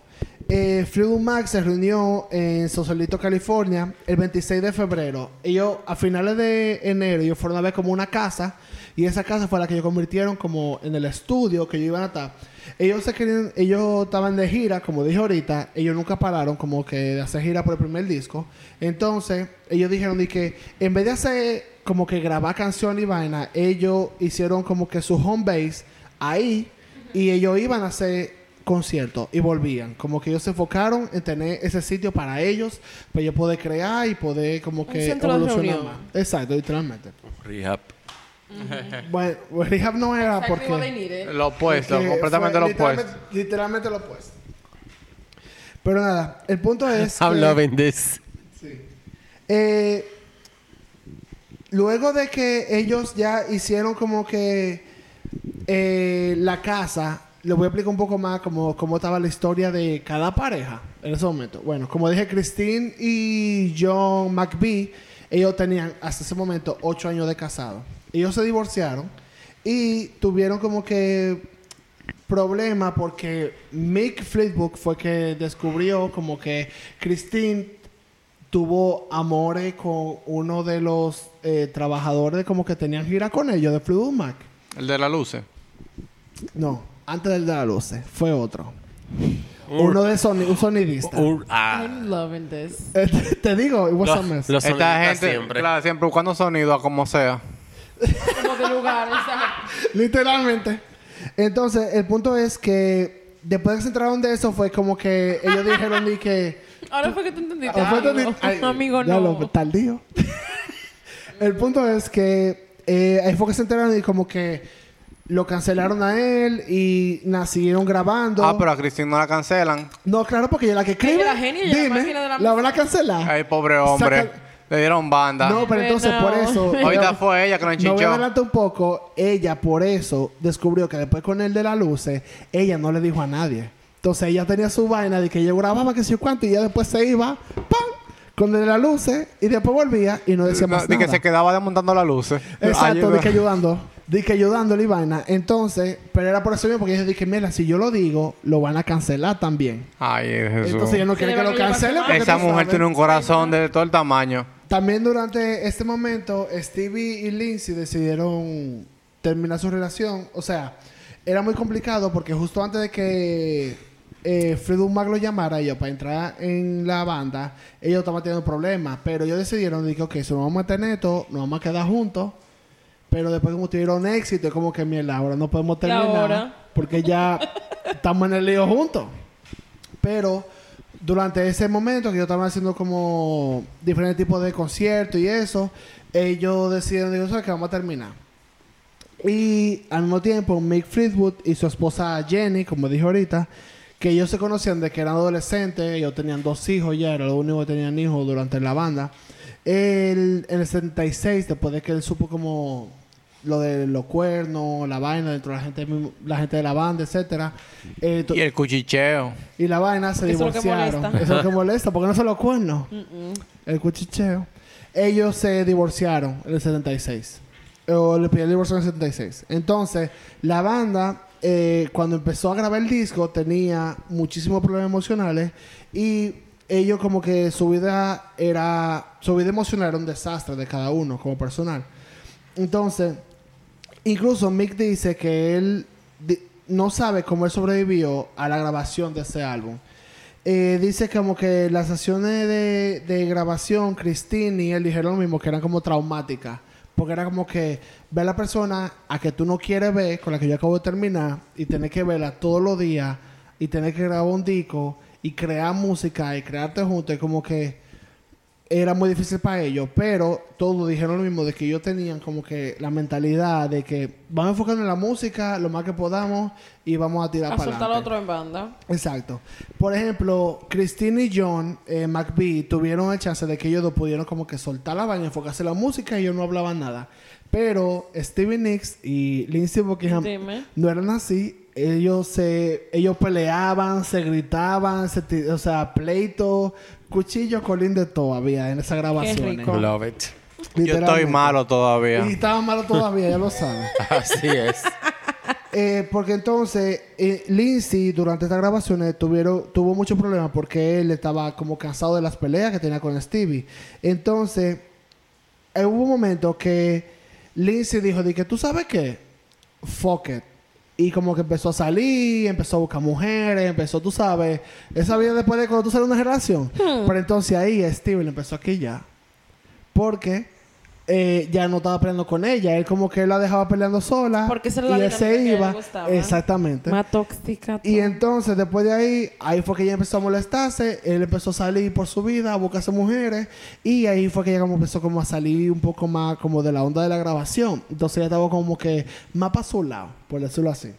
Eh, Fleetwood Mac se reunió en Sausalito, California, el 26 de febrero. Ellos, a finales de enero, ellos fueron a ver como una casa. Y esa casa fue la que ellos convirtieron como en el estudio que ellos iban a estar. Ellos se querían, ellos estaban de gira, como dije ahorita. Ellos nunca pararon como que de hacer gira por el primer disco. Entonces, ellos dijeron de que en vez de hacer como que grabar canción y vaina, ellos hicieron como que su home base ahí y ellos iban a hacer conciertos y volvían. Como que ellos se enfocaron en tener ese sitio para ellos, para ellos poder crear y poder como Un que evolucionar más. Exacto, literalmente. Rehab. Bueno, pues, Rehab no era porque... needed. Lo opuesto, porque completamente fue lo literalmente- opuesto. Literalmente lo opuesto. Pero nada, el punto es I'm que- loving this. Eh, luego de que ellos ya hicieron como que eh, la casa, les voy a explicar un poco más cómo, cómo estaba la historia de cada pareja en ese momento. Bueno, como dije, Christine y John McBee, ellos tenían hasta ese momento ocho años de casado. Ellos se divorciaron y tuvieron como que problema porque Mick Fleetwood fue que descubrió como que Christine tuvo amores con uno de los eh, trabajadores como que tenían gira con ellos de Fleetwood Mac. El de la luces. No, antes del de la luz, fue otro. Uno de soni un sonidista. Ah. I'm loving this. Eh, te- te digo, it was a Los, mess. los Esta gente, siempre. claro, siempre buscando sonido a como sea. Como de lugar, exacto. Literalmente. Entonces, el punto es que después de que se enteraron de eso, fue como que ellos dijeron de que. Ahora fue que tú entendiste. Ah, fue algo. tan- ay, Amigo, ya no. lo- tardío. el punto es que eh, ahí fue que se enteraron y como que lo cancelaron a él y na, siguieron grabando. Ah, pero a Cristina no la cancelan. No, claro, porque ella es la que escribe. Ella es la dime, máquina de la la van a cancelar. Ay, pobre hombre. Saca- Le dieron banda. No, pero entonces Bueno. por eso. Ahorita fue ella que lo No voy a enchichó. adelantar un poco. Ella por eso descubrió que después con el de la luces, ella no le dijo a nadie. Entonces ella tenía su vaina de que ella grababa que sé yo cuánto y ella después se iba, ¡pam! Con el de la luces y después volvía y no decía No, más de nada. que se quedaba desmontando las luces. Exacto, de que ayudando. De que ayudándole y vaina. Entonces, pero era por eso mismo porque ella dije, mira, si yo lo digo, lo van a cancelar también. Ay, Jesús. Entonces ella no le que lo cancelen. Esa mujer sabes. tiene un corazón de todo el tamaño. También durante este momento, Stevie y Lindsay decidieron terminar su relación. O sea, era muy complicado porque justo antes de que eh, Fleetwood Mac lo llamara a ellos para entrar en la banda, ellos estaban teniendo problemas. Pero ellos decidieron, dije, ok, si nos vamos a tener esto, nos vamos a quedar juntos. Pero después como tuvieron éxito, es como que mierda, ahora no podemos terminar. Porque ya estamos en el lío juntos. Pero durante ese momento que yo estaba haciendo como diferentes tipos de conciertos y eso, ellos deciden, digo, ¿sabes qué? Vamos a terminar. Y al mismo tiempo, Mick Fleetwood y su esposa Jenny, como dije ahorita, que ellos se conocían de que eran adolescentes, ellos tenían dos hijos ya, era lo único que tenían hijos durante la banda. Él, en el 76, después de que él supo como lo de los cuernos, la vaina dentro de la gente, la gente de la banda, etcétera. eh, Y el cuchicheo. y la vaina se Eso es lo que divorciaron. molesta. Eso es lo que molesta, porque no son los cuernos. Mm-mm. El cuchicheo. Ellos se divorciaron en el 76. O le pidieron el divorcio en el 76. Entonces, la banda, eh, cuando empezó a grabar el disco, tenía muchísimos problemas emocionales. Y ellos como que su vida era... Su vida emocional era un desastre de cada uno como personal. Entonces, incluso Mick dice que él no sabe cómo él sobrevivió a la grabación de ese álbum. Eh, dice como que las sesiones de, grabación, Christine y él dijeron lo mismo, que eran como traumáticas. Porque era como que ver a la persona a que tú no quieres ver, con la que yo acabo de terminar, y tener que verla todos los días, y tener que grabar un disco, y crear música, y crearte juntos, y como que era muy difícil para ellos, pero todos dijeron lo mismo, de que ellos tenían como que la mentalidad de que vamos a enfocarnos en la música lo más que podamos y vamos a tirar A para soltar adelante. otro en banda. Exacto. Por ejemplo, Christine y John eh, McBee tuvieron el chance de que ellos dos pudieron como que soltar la vaina, enfocarse en la música y ellos no hablaban nada. Pero Stevie Nicks y Lindsey Buckingham Dime. no eran así. Ellos se ellos peleaban, se gritaban, se o sea, pleito, cuchillo, colín de todo había en esa grabación. rico. Love it. Yo estoy malo todavía. Y estaba malo todavía, ya lo saben. Así es. Eh, porque entonces eh, Lindsay durante estas grabaciones tuvieron, tuvo muchos problemas porque él estaba como cansado de las peleas que tenía con Stevie. Entonces, eh, hubo un momento que Lindsay dijo, de que tú sabes qué, fuck it. Y como que empezó a salir, empezó a buscar mujeres, empezó, tú sabes, esa vida después de cuando tú sales de una relación. Pero entonces ahí Stevie le empezó a quillar. Porque eh, ya no estaba peleando con ella. Él como que la dejaba peleando sola. Porque esa era la y él se que a él iba. Exactamente. Más tóxica. Y entonces, después de ahí, ahí fue que ella empezó a molestarse. Él empezó a salir por su vida, a buscarse mujeres. Y ahí fue que ella como empezó como a salir un poco más como de la onda de la grabación. Entonces ella estaba como que más para su lado, por decirlo así.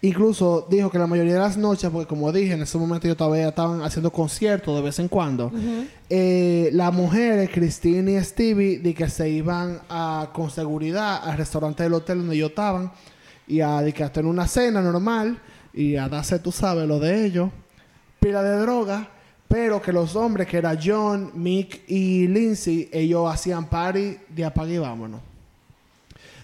Incluso dijo que la mayoría de las noches, porque como dije, en ese momento ellos todavía estaban haciendo conciertos de vez en cuando. eh, las mujeres, Christine y Stevie, de que se iban a, con seguridad al restaurante del hotel donde ellos estaban y a, de que a tener una cena normal y a darse, tú sabes, lo de ellos, pila de droga, pero que los hombres, que era John, Mick y Lindsay, ellos hacían party de apague y vámonos.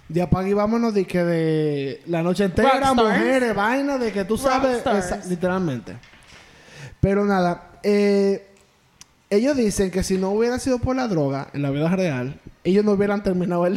De apague y vámonos de que de la noche entera, Rockstars. mujeres, vaina, de que tú sabes, esa- literalmente. Pero nada, eh, ellos dicen que si no hubiera sido por la droga en la vida real, ellos no hubieran terminado el,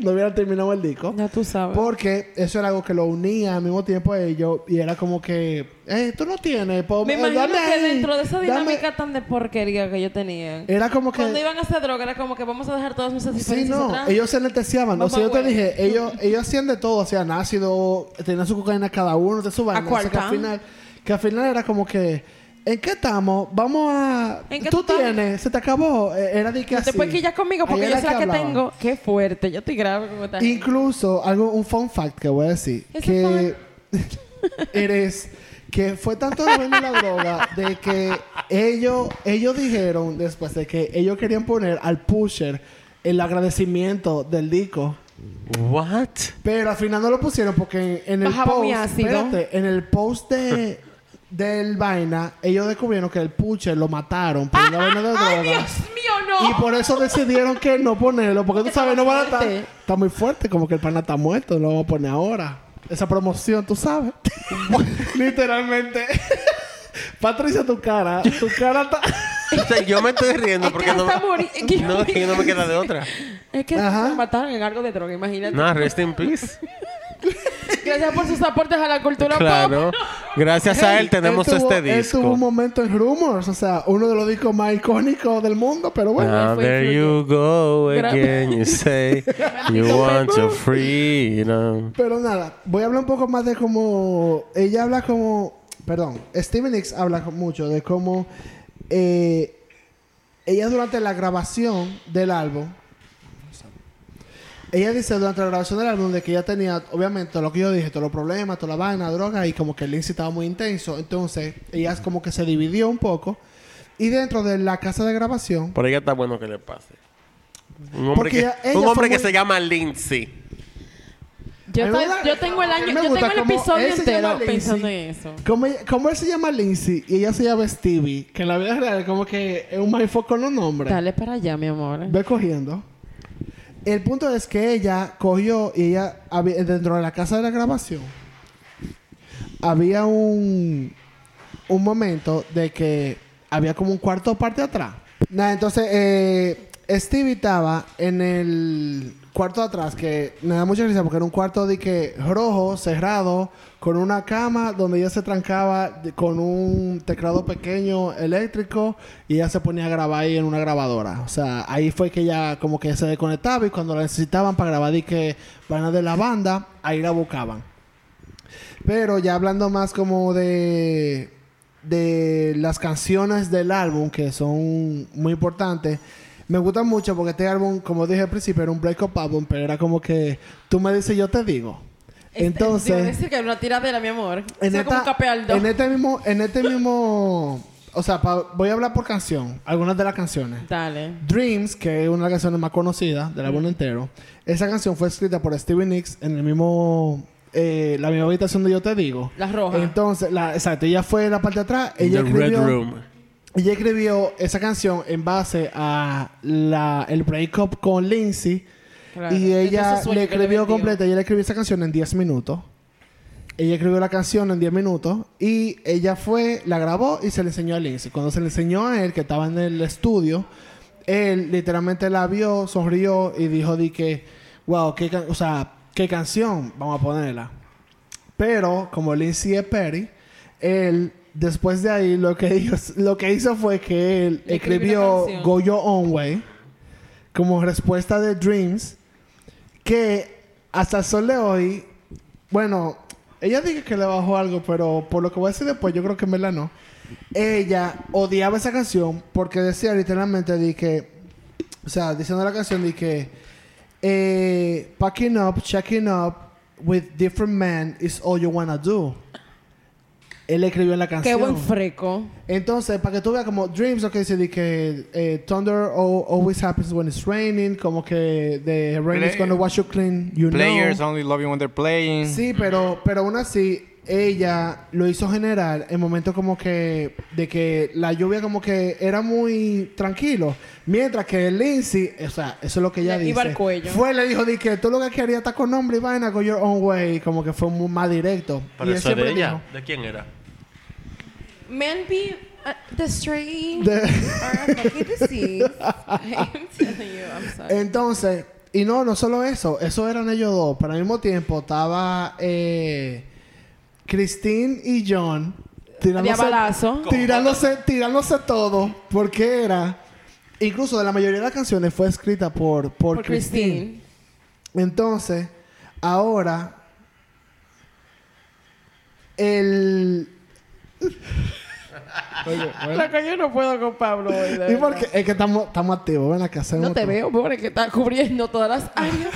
no hubieran terminado el disco. Ya tú sabes. Porque eso era algo que lo unía al mismo tiempo a ellos y era como que, eh, tú no tienes, po- Me eh, imagino dame que ahí, dentro de esa dame". dinámica tan de porquería que ellos tenían. Era como que... Cuando iban a hacer droga, era como que vamos a dejar todas nuestras Sí, diferencias no, atrás. ellos se anestesiaban. O sea, yo te dije, ellos, ellos hacían de todo, hacían ácido, tenían su cocaína cada uno, de su vaina. O sea, que al final, que al final era como que, ¿en qué estamos? Vamos a. ¿En qué tú estás? tienes, se te acabó. Eh, Era de que así. Después que ya conmigo, porque yo sé la que hablaban. tengo. Qué fuerte. Yo estoy grave esta gente. Incluso, algo, un fun fact que voy a decir, que eres que fue tanto de la droga de que ellos, ellos dijeron después de que ellos querían poner al pusher el agradecimiento del disco. What? Pero al final no lo pusieron porque en, en el Bajaba post, mi ácido. espérate, en el post de del vaina, ellos descubrieron que el pusher lo mataron por una vaina de droga. ¡Ay, Dios mío, no! Y por eso decidieron que no ponerlo, porque tú sabes, no van a estar. Está muy fuerte, como que el pana está muerto, no lo vamos a poner ahora. Esa promoción, tú sabes. Literalmente. Patricia, tu cara, tu cara está. O sea, yo me estoy riendo Es que porque no, es que no, que no me queda de otra. Es que Ajá. se mataron en algo de droga, imagínate. No, rest in peace. Gracias por sus aportes a la cultura Claro. pop. Gracias a él tenemos tuvo- este Él disco. tuvo un momento en Rumors, o sea, uno de los discos más icónicos del mundo, pero bueno. Ah, fue there you go again. You say you want your freedom. Pero nada, voy a hablar un poco más de cómo. Ella habla como. perdón, Steven Nicks habla mucho de cómo eh, ella durante la grabación del álbum, ella dice durante la grabación del álbum de que ella tenía, obviamente, lo que yo dije, todos los problemas, toda la vaina, droga, y como que el Lindsay estaba muy intenso. Entonces, ella es como que se dividió un poco. Y dentro de la casa de grabación, Por ella está bueno que le pase. Un hombre, que, ella- ella un fue hombre que muy- se llama Lindsay. Yo, estoy- tengo el año, yo tengo el episodio entero Lindsay. pensando en eso. como, ella- como él se llama Lindsay y ella se llama Stevie, que en la vida real es como que es un mindfuck con los nombres. Dale para allá, mi amor. Ve cogiendo. El punto es que ella cogió y ella dentro de la casa de la grabación había un un momento de que había como un cuarto parte atrás. Nada, entonces eh, Stevie estaba en el cuarto atrás que me da mucha risa porque era un cuarto de que rojo, cerrado, con una cama donde ella se trancaba con un teclado pequeño eléctrico y ella se ponía a grabar ahí en una grabadora. O sea, ahí fue que ella como que se desconectaba y cuando la necesitaban para grabar de que vainas de la banda, ahí la buscaban. Pero ya hablando más como de de las canciones del álbum que son muy importantes. Me gustan mucho porque este álbum, como dije al principio, era un breakup álbum, pero era como que tú me dices, yo te digo. Este, Entonces, debo decir que era una tiradera, mi amor. en, Sea como esta- un en este mismo, en este mismo, o sea, pa- voy a hablar por canción, algunas de las canciones. Dale. Dreams, que es una de las canciones más conocidas del álbum entero, esa canción fue escrita por Stevie Nicks en el mismo, eh, la misma habitación de Yo Te Digo. La roja. Entonces, la, exacto, ella fue en la parte de atrás, ella The Red escribió, Room. Ella escribió esa canción en base a la, el breakup con Lindsay Claro. y ella le escribió completa, ella le escribió esa canción en 10 minutos. Ella escribió la canción en 10 minutos y ella fue, la grabó y se le enseñó a Lindsay. Cuando se le enseñó a él, que estaba en el estudio, él literalmente la vio, sonrió y dijo de que, wow, qué, o sea, qué canción, vamos a ponerla. Pero como Lindsay es Perry, él después de ahí lo que hizo, lo que hizo fue que él Le escribió. Go Your Own Way como respuesta de Dreams que hasta el sol de hoy, bueno, ella dice que le bajó algo, pero por lo que voy a decir después, yo creo que en verdad no. Ella odiaba esa canción porque decía literalmente de que, o sea, diciendo la canción de que, eh, packing up, checking up with different men is all you wanna do. Él escribió en la Qué canción. buen freco. Entonces, para que tú veas como Dreams, lo que dice de que eh, Thunder al- always happens when it's raining, como que the rain is Play- gonna wash you clean, you Players know. only love you when they're playing. Sí, pero, pero aún así, ella lo hizo general en momentos como que de que la lluvia como que era muy tranquilo. Mientras que Lindsay, o sea, eso es lo que ella Le dice. iba al cuello. Fue, le dijo de que tú lo que querías estar con nombre y vaina, go your own way, como que fue muy más directo. Pero y él eso es de ella. dijo, ¿De quién era? Men be uh, the stray De- or a fucking disease. I'm telling you, I'm sorry. Entonces, y no, no solo eso, eso eran ellos dos, pero al mismo tiempo estaba eh, Christine y John Había balazo. tirándose, tirándose todo, porque era, incluso de la mayoría de las canciones fue escrita por, por, Por Christine. Christine. Entonces, ahora, el... Oye, bueno. La que yo no puedo con Pablo hoy. Y porque es que estamos, estamos activos, ven acá, hacemos No te veo, pobre, que está cubriendo todas las áreas.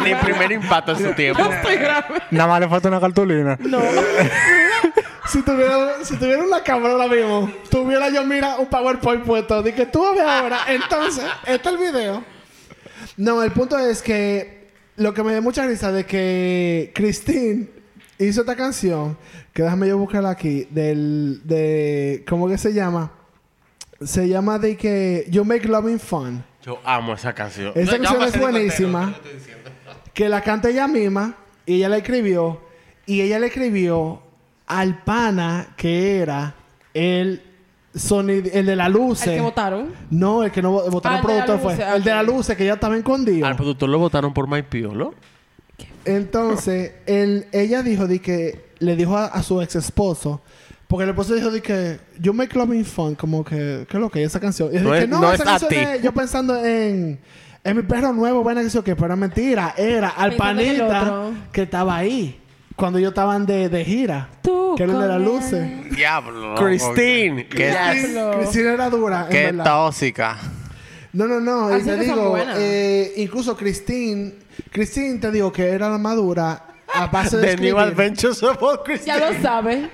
Mi primer impacto en su tiempo. No estoy grave. Nada más le falta una cartulina. No. Si tuviera, si tuviera una cámara ahora mismo, tuviera yo, mira, un PowerPoint puesto. Dije, tú ves ahora. Entonces, este es el video. No, el punto es que lo que me da mucha risa de que Christine hizo esta canción, que déjame yo buscarla aquí, del, de, ¿cómo que se llama? Se llama de que You Make Loving Fun. Yo amo esa canción. Esa No, canción es el buenísima. que la canta ella misma y ella la escribió y ella le escribió al pana que era el sonid el de la luz Al que votaron. no el que no vo- votaron Ah, el productor fue el de la luz que ya estaba escondido Al productor lo votaron por My Piolo. Entonces él, ella dijo de que le dijo a, a su ex esposo porque el esposo dijo de que yo make loving fun como que ¿qué es lo que es esa canción y No dije, es- no, no esa es a canción ti. es- yo pensando en en mi perro nuevo, bueno, que sí, que pero era mentira. Era al panita que estaba ahí. cuando ellos estaban de, de gira. Tú que eran de las luces. Diablo. Christine. Diablo. Cristina era dura, qué tóxica. No, no, no. Y te que digo, eh, incluso Christine, Christine te digo que era la madura a base de The New escribir. Adventures of Old Christine. Ya lo sabes.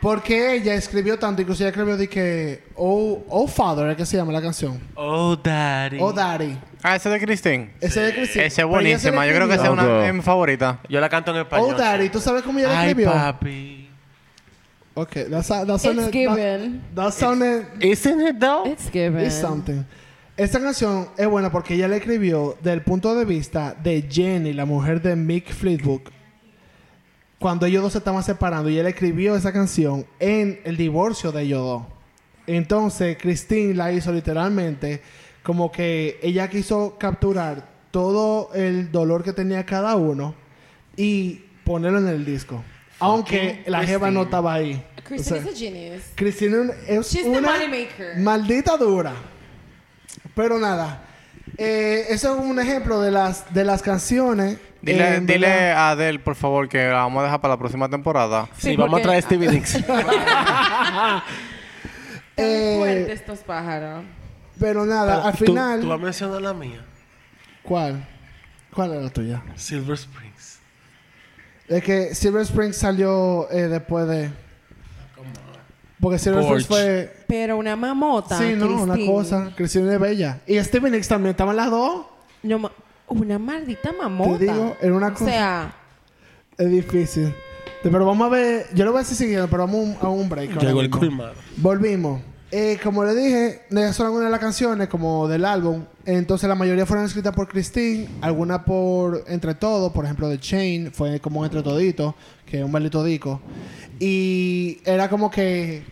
Porque ella escribió tanto, incluso ella escribió de que Oh, oh Father, es que se llama la canción. Oh, daddy. Oh Daddy. Ah, ese de Christine. Ese de Christine. Ese es Pero ella se buenísima. Yo creo que esa es escribió. una de mis favoritas. Yo la canto en español. Oh Daddy, ¿tú sabes cómo ella la Ay, escribió? papi. Ok, that's, that's It's given. That, that sounded Isn't it though? It's given. is something. Esta canción es buena porque ella la escribió del punto de vista de Jenny, la mujer de Mick Fleetwood, cuando ellos dos se estaban separando y ella escribió esa canción en el divorcio de ellos dos. Entonces, Christine la hizo literalmente como que ella quiso capturar todo el dolor que tenía cada uno y ponerlo en el disco. Aunque la jeva no Christine. estaba ahí. Christine O sea, is a genius. Cristina es She's the una moneymaker. maldita dura. Pero nada. Eh, eso es un ejemplo de las, de las canciones. Dile, en dile verdad. a Adele, por favor, que la vamos a dejar para la próxima temporada. Sí, Sí, vamos a traer a Stevie Nicks. Eh, estos pájaros. Pero nada, al Tú- final. Tú, vas a mencionar la mía. ¿Cuál? ¿Cuál era la tuya? Silver Springs. Es que Silver Springs salió eh, después de. Porque Silver. Springs fue. Pero una mamota. Sí, no, una cosa. Cristina es bella. Y Stevie Nicks también. Estaban las dos. No, ma- una maldita mamota. Te digo, era una O cosa- sea, Es difícil. Pero vamos a ver. Yo lo voy a decir siguiendo, pero vamos a un, break. Llegó el colmado. Volvimos. Eh, como le dije, esas son algunas de las canciones como del álbum. Entonces la mayoría fueron escritas por Christine, algunas por Entre Todos, por ejemplo The Chain, fue como Entre Todito, que es un maldito disco. Y era como que,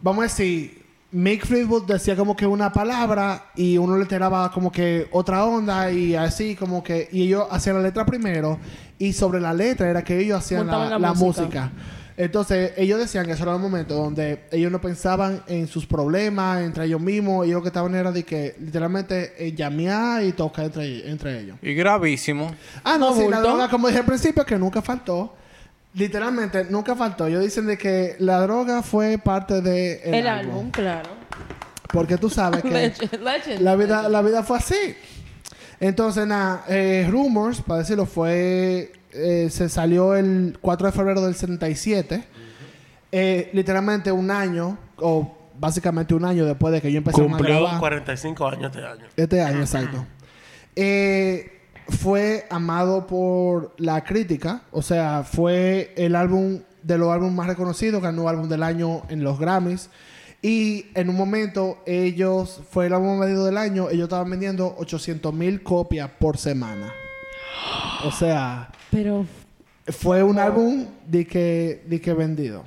vamos a decir, Mick Fleetwood decía como que una palabra y uno le tiraba como que otra onda y así como que... Y ellos hacían la letra primero y sobre la letra era que ellos hacían la, Montaban la la música. música. Entonces, ellos decían que eso era el momento donde ellos no pensaban en sus problemas entre ellos mismos. Y lo que estaban era de que literalmente eh, llamear y tocar entre, entre ellos. Y gravísimo. Ah, no, No sí, la droga, como dije al principio, que nunca faltó. Literalmente, nunca faltó. Ellos dicen de que la droga fue parte de el, álbum, claro. Porque tú sabes que Legend. legend. la vida, la vida fue así. Entonces, nada, eh, Rumors, para decirlo, fue. Eh, se salió el 4 de febrero del 77. Eh, literalmente un año, o básicamente un año después de que yo empecé a Cumplió grabar. 45 años este año. Este año, exacto. Eh, fue amado por la crítica. O sea, fue el álbum de los álbumes más reconocidos. Ganó álbum del año en los Grammys. Y en un momento, ellos, fue el álbum medido del año, ellos estaban vendiendo 800 mil copias por semana. O sea, Pero fue un álbum de que, de que vendido.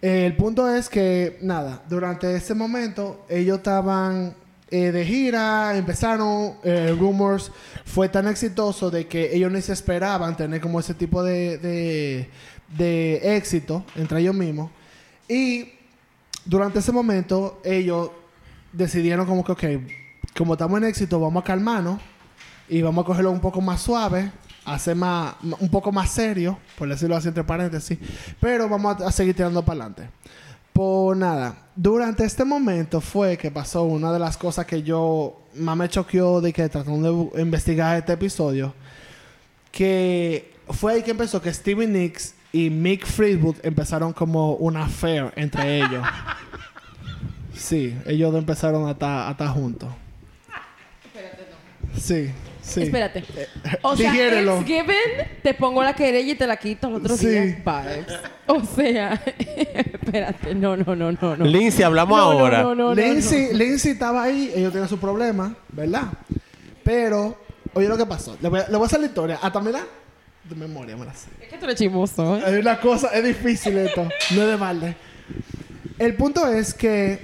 El punto es que, nada, durante ese momento ellos estaban eh, de gira, empezaron, eh, Rumors fue tan exitoso de que ellos ni se esperaban tener como ese tipo de, de, de éxito entre ellos mismos. Y durante ese momento ellos decidieron como que, ok, como estamos en éxito, vamos a calmarnos y vamos a cogerlo un poco más suave, hacer más, un poco más serio, por decirlo así entre paréntesis, pero vamos a, a seguir tirando para adelante. Por nada, durante este momento fue que pasó una de las cosas que yo más me choqueó de que tratando de investigar este episodio, que fue ahí que empezó que Stevie Nicks y Mick Fleetwood empezaron como una affair entre ellos. Sí, ellos dos empezaron a estar, a estar juntos. Sí, sí. espérate. O sea, Digiérelo. it's given, te pongo la querella y te la quito al otro Sí. día. Vibes. O sea, espérate. No, no, no, no. no. Lindsay, hablamos No, ahora. No, no, no, Lindsay, Lindsay estaba ahí, ellos tenían su problema, ¿verdad? Pero, oye lo que pasó. Le voy a, le voy a hacer la historia. Hasta mira, de memoria me la sé. Es que tú eres chismoso, ¿eh? Hay una cosa, es difícil esto. no es de balde. El punto es que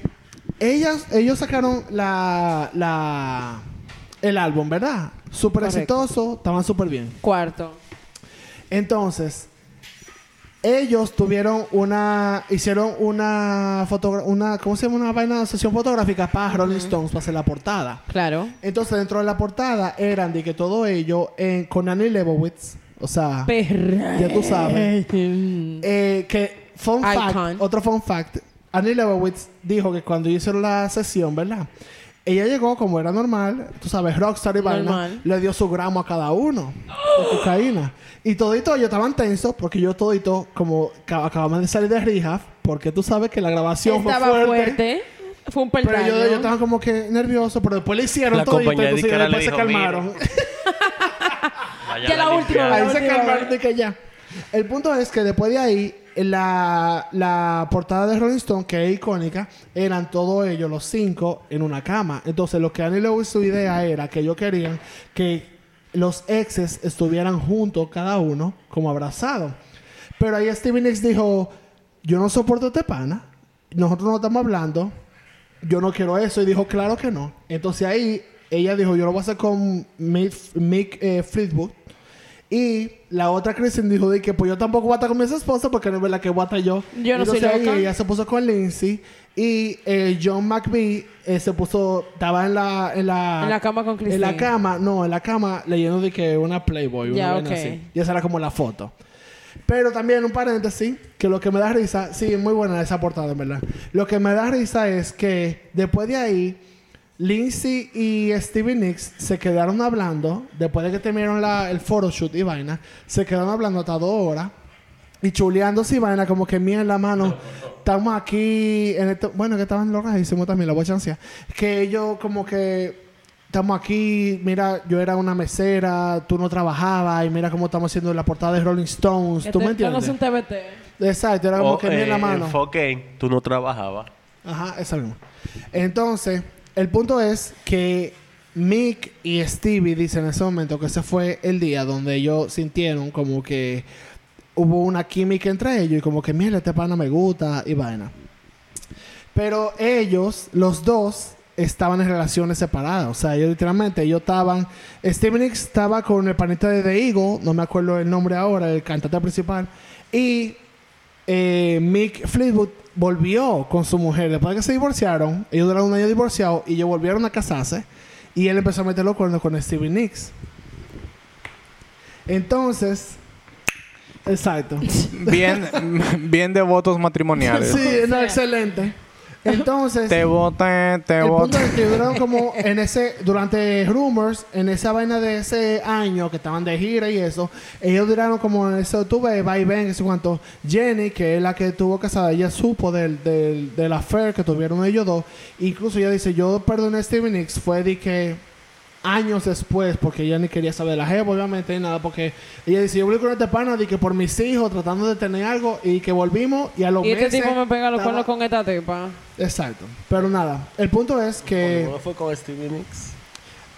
ellas, ellos sacaron la, la, el álbum, ¿verdad? Súper exitoso, estaban súper bien. Cuarto. Entonces, ellos tuvieron una, hicieron una foto, una, ¿cómo se llama? Una vaina de sesión fotográfica para Rolling Stones para hacer la portada. Claro. Entonces, dentro de la portada eran de que todo ello en, con Annie Leibovitz, O sea, Perra. Ya tú sabes. eh, que fun fact, otro fun fact, Annie Leibovitz dijo que cuando hicieron la sesión, ¿verdad? Ella llegó como era normal, tú sabes, rockstar y vaina, le dio su gramo a cada uno de cocaína. Y todito ellos estaban tensos porque yo todito como ca- acabamos de salir de rehab, porque tú sabes que la grabación Estaba fue fuerte. fuerte. Fue un Pero peldaño. yo, yo estaba como que nervioso, pero después le hicieron La todito, compañía entonces disquera después le se calmaron. Ya la última limpiada. vez. Ahí se última calmaron de que ya. El punto es que después de ahí, la, la portada de Rolling Stone, que es icónica, eran todos ellos, los cinco, en una cama. Entonces, lo que Annie Lewis su idea era que ellos querían que los exes estuvieran juntos, cada uno, como abrazados. Pero ahí Stevie Nicks dijo: Yo no soporto este pana, nosotros no estamos hablando, yo no quiero eso. Y dijo, claro que no. Entonces ahí ella dijo, yo lo voy a hacer con Mick, Mick, eh, Fleetwood. Y la otra Kristen dijo de que pues yo tampoco voy a estar con mi esposa porque no es verdad que voy a estar yo. Yo no soy Entonces ahí loca. ella se puso con Lindsay y eh, John McVie eh, se puso, estaba en la, en la... En la cama con En la cama, no, en la cama leyendo de que una Playboy. Ya, una vaina ok. así. Y esa era como la foto. Pero también un paréntesis, que lo que me da risa, sí, muy buena esa portada, en verdad. Lo que me da risa es que después de ahí, Lindsay y Stevie Nicks se quedaron hablando, después de que terminaron la, el photoshoot y vaina, se quedaron hablando hasta dos horas y chuleándose y vaina, como que mira en la mano, estamos aquí, en esto, bueno, que estaban locajísimos también, la voy a chancear. Que ellos como que estamos aquí, mira, yo era una mesera, tú no trabajabas y mira cómo estamos haciendo la portada de Rolling Stones, ¿tú me Este- no es entiendes? un TBT. Exacto, era como que mira en la mano. enfoque en, tú no trabajabas. Ajá, esa misma. Entonces, el punto es que Mick y Stevie dicen en ese momento que ese fue el día donde ellos sintieron como que hubo una química entre ellos y como que, mira, este pana me gusta y vaina. Pero ellos, los dos, estaban en relaciones separadas. O sea, ellos literalmente, ellos estaban... Stevie Nicks estaba con el panita de The Eagle, no me acuerdo el nombre ahora, el cantante principal. Y eh, Mick Fleetwood volvió con su mujer. Después de que se divorciaron, ellos duraron un año divorciados y ellos volvieron a casarse. Y él empezó a meter los cuernos con Stevie Nicks. Entonces, exacto. Bien, bien de votos matrimoniales. sí, no, excelente. Entonces, Te voté, te el punto es que como en ese, durante Rumors, en esa vaina de ese año que estaban de gira y eso, ellos duraron como en ese, tú ves, va y ven, sé cuánto. Jenny, que es la que tuvo casada, ella supo del, del, del affair que tuvieron ellos dos. Incluso ella dice, yo perdoné a Steven Nicks, fue de que años después, porque ella ni quería saber de la jefa, obviamente, ni nada, porque ella dice, yo volví con este pana, de que por mis hijos, tratando de tener algo, y que volvimos, y a los Y este meses... tipo me pega los estaba- cuernos con esta tipa. Exacto. Pero nada, el punto es que ¿Cómo fue con Stevie Nicks?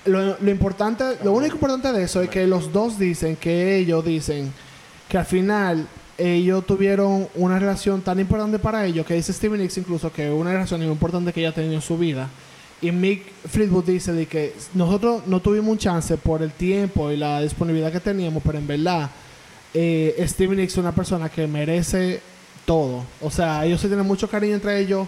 lo, lo importante, lo único importante de eso es que los dos dicen que ellos dicen que al final ellos tuvieron una relación tan importante para ellos que dice Steven Nicks incluso que una relación importante que ella ha tenido en su vida. Y Mick Fleetwood dice de que nosotros no tuvimos un chance por el tiempo y la disponibilidad que teníamos, pero en verdad eh, Steven Nicks es una persona que merece todo. O sea, ellos se tienen mucho cariño entre ellos.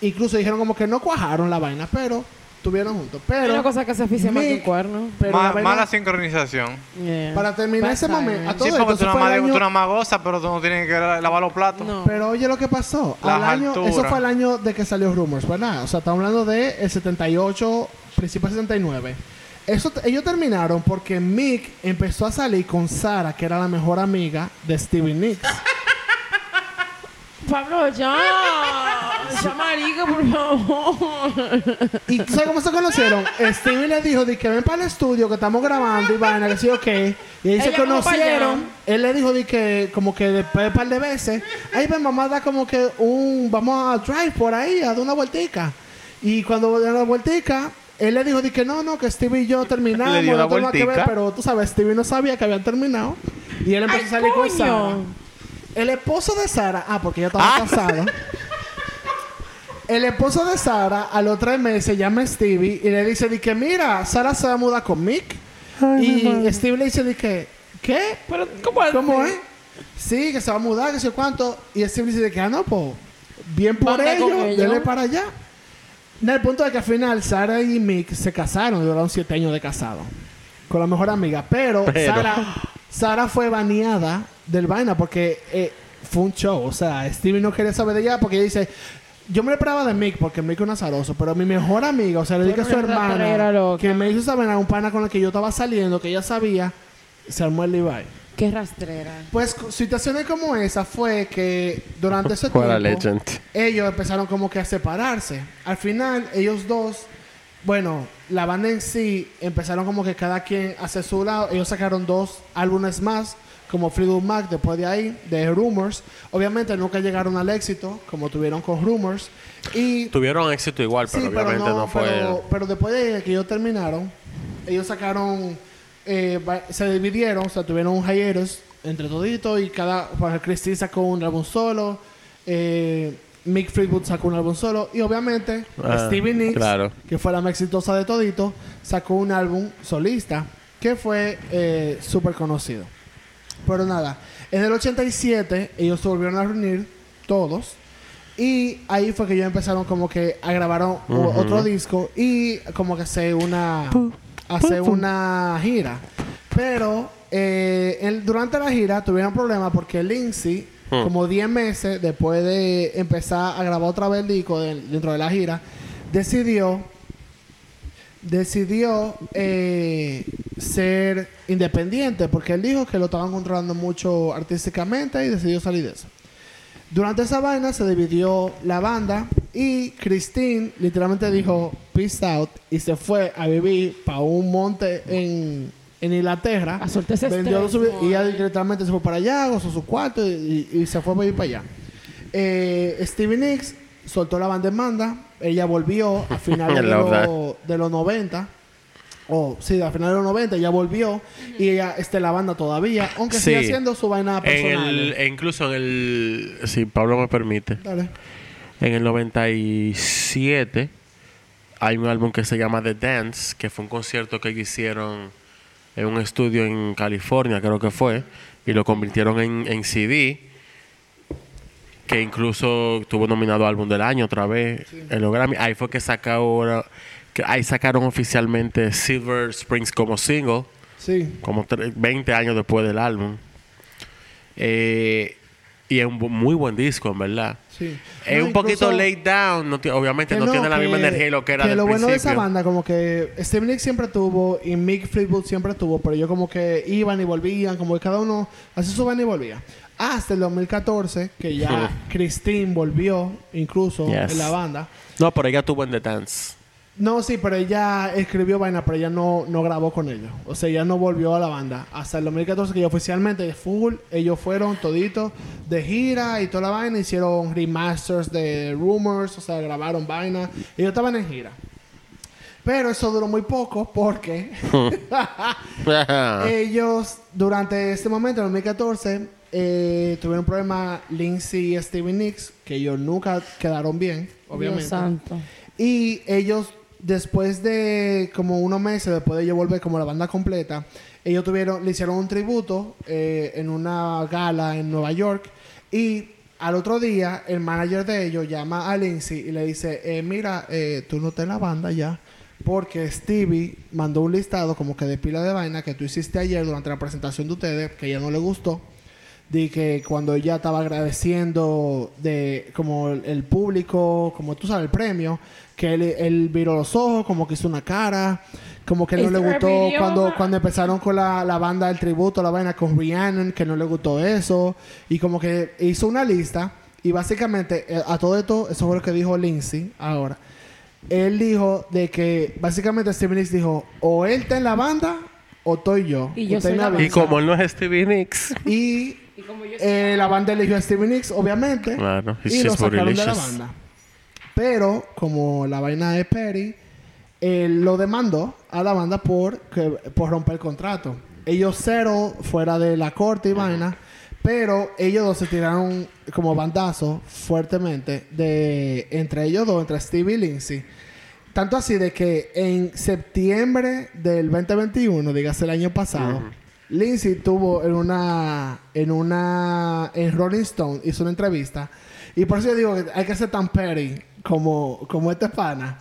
Incluso dijeron como que no cuajaron la vaina, pero estuvieron juntos. Hay Pero una cosa que se aficia más que un cuerno. pero Ma- la vaina- mala sincronización. Yeah. para terminar ese momento, a todo Sí, esto, porque tú eso nada, fue más, el tú año- nada más gozas, pero tú no tienes que la- lavar los platos. No. Pero oye lo que pasó. Las Al año, alturas. eso fue el año de que salió Rumors, ¿verdad? O sea, estamos hablando de el 78, principio del 69. Eso, ellos terminaron porque Mick empezó a salir con Sara, que era la mejor amiga de Stevie Nicks. Pablo, ya. Ya marica, por favor. ¿Y tú sabes cómo se conocieron? Stevie le dijo, de que ven para el estudio, que estamos grabando y vaina, que sí o qué. Y ahí se conocieron. Él le dijo, de que como que después de un par de veces, ahí ven, vamos a dar como que un, vamos a drive por ahí, a dar una vueltica. Y cuando dieron la vueltica, él le dijo, de que no, no, que Stevie y yo terminamos, Le dio la no tengo nada que ver, vueltica. pero tú sabes, Stevie no sabía que habían terminado. Y él empezó Ay, a salir con coño. Sara. El esposo de Sara, ah, porque ella estaba Ah. casada. El esposo de Sara, a los tres meses, se llama Stevie y le dice de que, mira, Sara se va a mudar con Mick. y Stevie le dice de que, ¿qué? Pero, ¿cómo es? ¿Cómo es? Sí, que se va a mudar, que sé cuánto. Y Stevie dice de que, ah, no, pues, bien por con ellos, ellos. denle para allá. No, el punto es que al final Sara y Mick se casaron, duraron siete años de casado. Con la mejor amiga. Pero, Pero. Sara Sara fue baneada del vaina porque eh, fue un show. O sea, Stevie no quería saber de ella porque ella dice... Yo me esperaba de Mick porque Mick es un azaroso, pero mi mejor amiga, o sea, le dije a su hermana que me hizo saber a un pana con el que yo estaba saliendo, que ella sabía, se armó el Levi. Qué rastrera. Pues situaciones como esa fue que durante ese tiempo legend. ellos empezaron como que a separarse. Al final ellos dos, bueno, la banda en sí empezaron como que cada quien hacia su lado. Ellos sacaron dos álbumes más, como Fleetwood Mac después de ahí, de Rumors. Obviamente nunca llegaron al éxito como tuvieron con Rumors. Y Tuvieron éxito igual, pero Sí, pero obviamente no, no, fue. Pero, pero después de que ellos terminaron, ellos sacaron, eh, se dividieron, o sea, tuvieron un hiatus entre toditos y cada, pues, Christine sacó un álbum solo, eh, Mick Fleetwood sacó un álbum solo y obviamente Ah, Stevie Nicks, claro. que fue la más exitosa de todito, sacó un álbum solista que fue eh, súper conocido. Pero nada, en el 87 ellos se volvieron a reunir todos y ahí fue que ellos empezaron como que a grabar otro disco y como que hacer una hacer una gira. Pero eh, el- durante la gira tuvieron problemas porque Lindsay, Hmm. como 10 meses después de empezar a grabar otra vez el disco de- dentro de la gira, decidió decidió eh, ser independiente porque él dijo que lo estaban controlando mucho artísticamente y decidió salir de eso. Durante esa vaina se dividió la banda y Christine literalmente dijo peace out y se fue a vivir para un monte en, en Inglaterra. A Vendió estrés, su- y ella boy. directamente se fue para allá, gozó su cuarto y, y- y se fue a vivir para allá. Eh, Stevie Nicks soltó la banda en banda. Ella volvió a finales de, de los 90. O sí, a finales de los 90 ella volvió y ella está en la banda todavía, aunque Sí. sigue haciendo su vaina En personal. el, e incluso en el. Si Pablo me permite. Dale. En el 97 hay un álbum que se llama The Dance, que fue un concierto que hicieron en un estudio en California, creo que fue, y lo convirtieron en, en CD, que incluso estuvo nominado álbum del año otra vez en los Grammy. Ahí fue que sacaron, que ahí sacaron oficialmente Silver Springs como single Sí. como tre- 20 años después del álbum. Eh, y es un muy buen disco, en verdad. Sí. Es No, un poquito laid down, no obviamente no, tiene la misma energía y lo que era que del lo bueno de esa banda, como que Steve Nicks siempre tuvo y Mick Fleetwood siempre tuvo, pero ellos como que iban y volvían, como que cada uno hacía su vaina y volvía. Hasta el 2014, que ya Christine volvió incluso Yes. en la banda. No, pero ella tuvo en The Dance. No, sí, pero ella escribió vaina, pero ella no, no grabó con ellos. O sea, ella no volvió a la banda. Hasta el 2014, que ya oficialmente full, ellos fueron toditos de gira y toda la vaina. Hicieron remasters de Rumors, o sea, grabaron vaina. Ellos estaban en gira. Pero eso duró muy poco porque ellos, durante este momento, en el 2014, eh, tuvieron un problema Lindsay y Steven Nicks, que ellos nunca quedaron bien, obviamente. Dios santo. Y ellos, después de como unos meses, después de ellos volver como la banda completa, ellos tuvieron, le hicieron un tributo eh, en una gala en Nueva York. Y al otro día, el manager de ellos llama a Lindsay y le dice, eh, mira, eh, tú no estás en la banda ya. Porque Stevie mandó un listado como que de pila de vaina que tú hiciste ayer durante la presentación de ustedes, que a ella no le gustó de que cuando ella estaba agradeciendo de como el, el público, como tú sabes, el premio, que él, él viró los ojos, como que hizo una cara, como que no le gustó video? cuando, cuando empezaron con la, la banda del tributo, la vaina con Rhiannon, que no le gustó eso, y como que hizo una lista, y básicamente eh, a todo esto, eso fue lo que dijo Lindsay ahora. Él dijo de que básicamente Steven Nicks dijo, o él está en la banda o estoy yo. Y yo soy la avisa". y como él no es Stevie Nicks. Y Y como yo eh, la banda eligió a Steven Nicks, obviamente. Claro, y lo sacaron de la banda. Pero, como la vaina de Perry, él lo demandó a la banda por, que, por romper el contrato. Ellos cero fuera de la corte y vaina. Pero ellos dos se tiraron como bandazo fuertemente de entre ellos dos, entre Steve y Lindsay. Tanto así de que en septiembre del 2021, dígase el año pasado, Lindsay tuvo en una en una en Rolling Stone hizo una entrevista y por eso yo digo que hay que ser tan petty como como este pana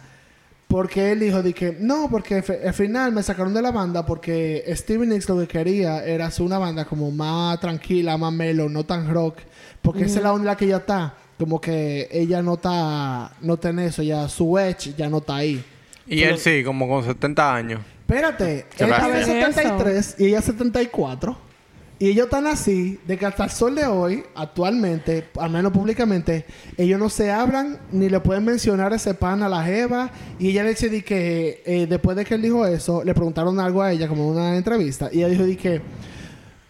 Porque él dijo de que no, porque al final me sacaron de la banda porque Stevie Nicks lo que quería era hacer una banda como más tranquila, más melo, no tan rock. Porque esa es la onda que ella está. Como que ella no está, no está en eso, ya su edge ya no está ahí. Y él sí, como con 70 años. Espérate, él Eso. 73 y ella 74. Y ellos están así de que hasta el sol de hoy, actualmente, al menos públicamente, ellos no se hablan ni le pueden mencionar ese pan a la jeva. Y ella le dice de que eh, después de que él dijo eso, le preguntaron algo a ella como en una entrevista. Y ella dijo de que,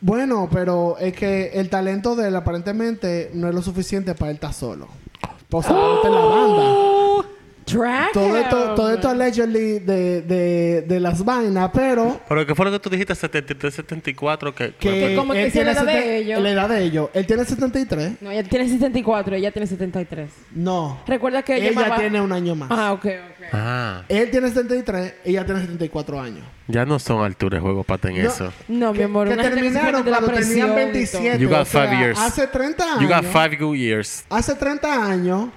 bueno, pero es que el talento de él aparentemente no es lo suficiente para él estar solo. Pues en la banda. Track Todo him. esto, todo esto allegedly de, de, de las vainas, pero Pero ¿qué fue lo que tú dijiste? 73, 74, que... que, Que como que él sea la tiene edad de ellos. La edad de ellos. Él tiene 73. No, ella tiene 74, ella tiene 73. No. Recuerda que ella, tiene un año más. Ah, ok, ok. Ah, Él tiene 73, ella tiene 74 años. ya no son alturas de juego para en No. eso. No, mi Que- amor, que que terminaron la cuando tenían presión y 27. You got o sea, five years. Hace 30 años. You got five good years. Hace 30 años.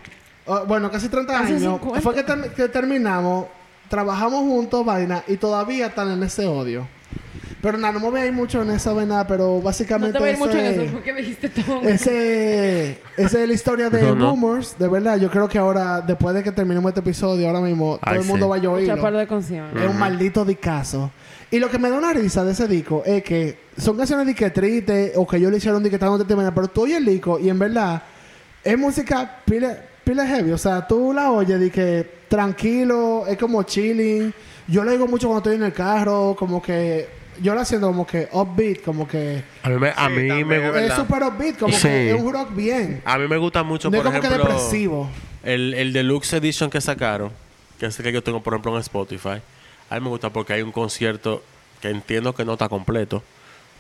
Oh, bueno, casi 30 Casi años. 50. Fue que, ter- que terminamos. Trabajamos juntos, vaina. Y todavía están en ese odio. Pero nada, no me voy a ir mucho en esa vaina. Pero todo. No básicamente. te voy a ir mucho en eso, porque dijiste todo. Ese, esa es la historia de No. De verdad, yo creo que ahora, después de que terminemos este episodio, ahora mismo todo el mundo sí. va a Mucha oírlo. par de canciones. Es un maldito discazo. Y lo que me da una risa de ese disco es que son canciones de que tristes o que yo le hicieron de que estaban de manera, pero tú oyes el disco y en verdad es música pile, pile heavy. O sea, tú la oyes de que tranquilo, es como chilling. Yo lo digo mucho cuando estoy en el carro, como que yo la siento como que upbeat, como que A mí me, a Sí, mí también, me, es gu- verdad. es super upbeat, como Sí. que es un rock bien. a mí me gusta mucho, No es por como que ejemplo... depresivo. El, el Deluxe Edition que sacaron, que es el que yo tengo, por ejemplo, en Spotify, a mí me gusta porque hay un concierto que entiendo que no está completo,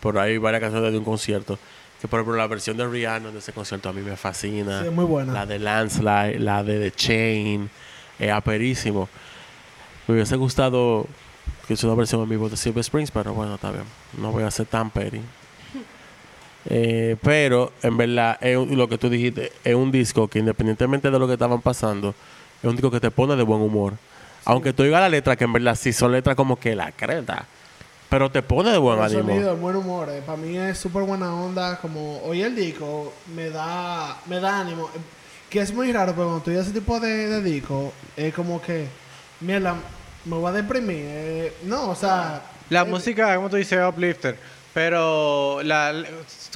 pero hay varias canciones de un concierto. Que, por ejemplo, la versión de Rihanna de ese concierto a mí me fascina. Sí, es muy buena. La de Landslide, la de The Chain, es aperísimo. Me hubiese gustado que hice una versión en vivo de Silver Springs, pero bueno, está bien. No voy a ser tan peri. Eh, pero, en verdad, es lo que tú dijiste, es un disco que independientemente de lo que estaban pasando, es un disco que te pone de buen humor. Aunque tú digas la letra, que en verdad sí son letras como que la creta, pero te pone de buen El ánimo. sonido, buen humor. eh. Para mí es súper buena onda. Como hoy el disco me da, me da ánimo. Que es muy raro, pero cuando tú ese tipo de, de disco, es como que, mierda, me voy a deprimir. eh. no, o sea. La eh, música, como tú dices, es uplifter. Pero la, la-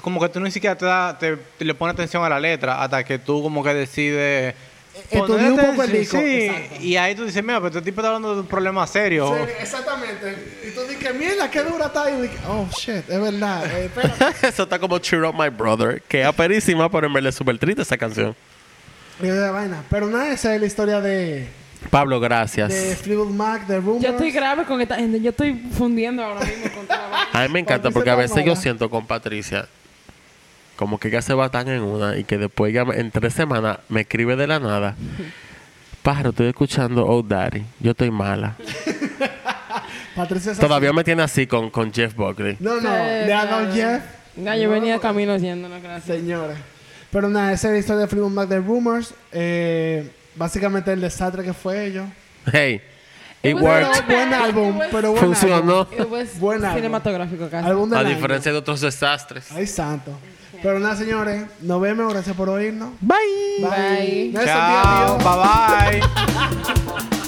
como que tú ni siquiera te, da- te, te le pones atención a la letra hasta que tú como que decides... estudié un poner poco el atención, disco, Sí, exacto. y ahí tú dices, mira, pero este tipo está hablando de un problema serio. sí, exactamente. Y tú dices, mierda, qué dura está. Y yo dije, oh shit, es verdad. eh. Eso está como Cheer Up My Brother, que es aperísima, pero en verdad es súper triste esa canción. Y de vaina. Pero nada, esa es la historia de, Pablo, gracias. de Fleetwood Mac, de Rumors. Yo estoy grave con esta gente. Yo estoy fundiendo ahora mismo con toda la vaina. A mí me encanta porque a veces yo siento con Patricia como que ella se va tan en una y que después ella en tres semanas me escribe de la nada. Pájaro, estoy escuchando Oh Daddy. Yo estoy mala. Patricia es Todavía me tiene así con, con Jeff Buckley. No, no, Eh, le ha dado Jeff. Ya, yo venía camino yéndonos, gracias. Señores. Pero nada, esa es la historia de Fleetwood Mac de Rumors. Eh, básicamente el desastre que fue ellos. Hey, it Pero worked. buen álbum, pero buen Funcionó. It was Buen álbum. cinematográfico casi. Álbum del A año. diferencia de otros desastres. Ay, santo. Pero nada, señores. Nos vemos. Gracias por oírnos. Bye. Bye. Nelson Chao, bye bye.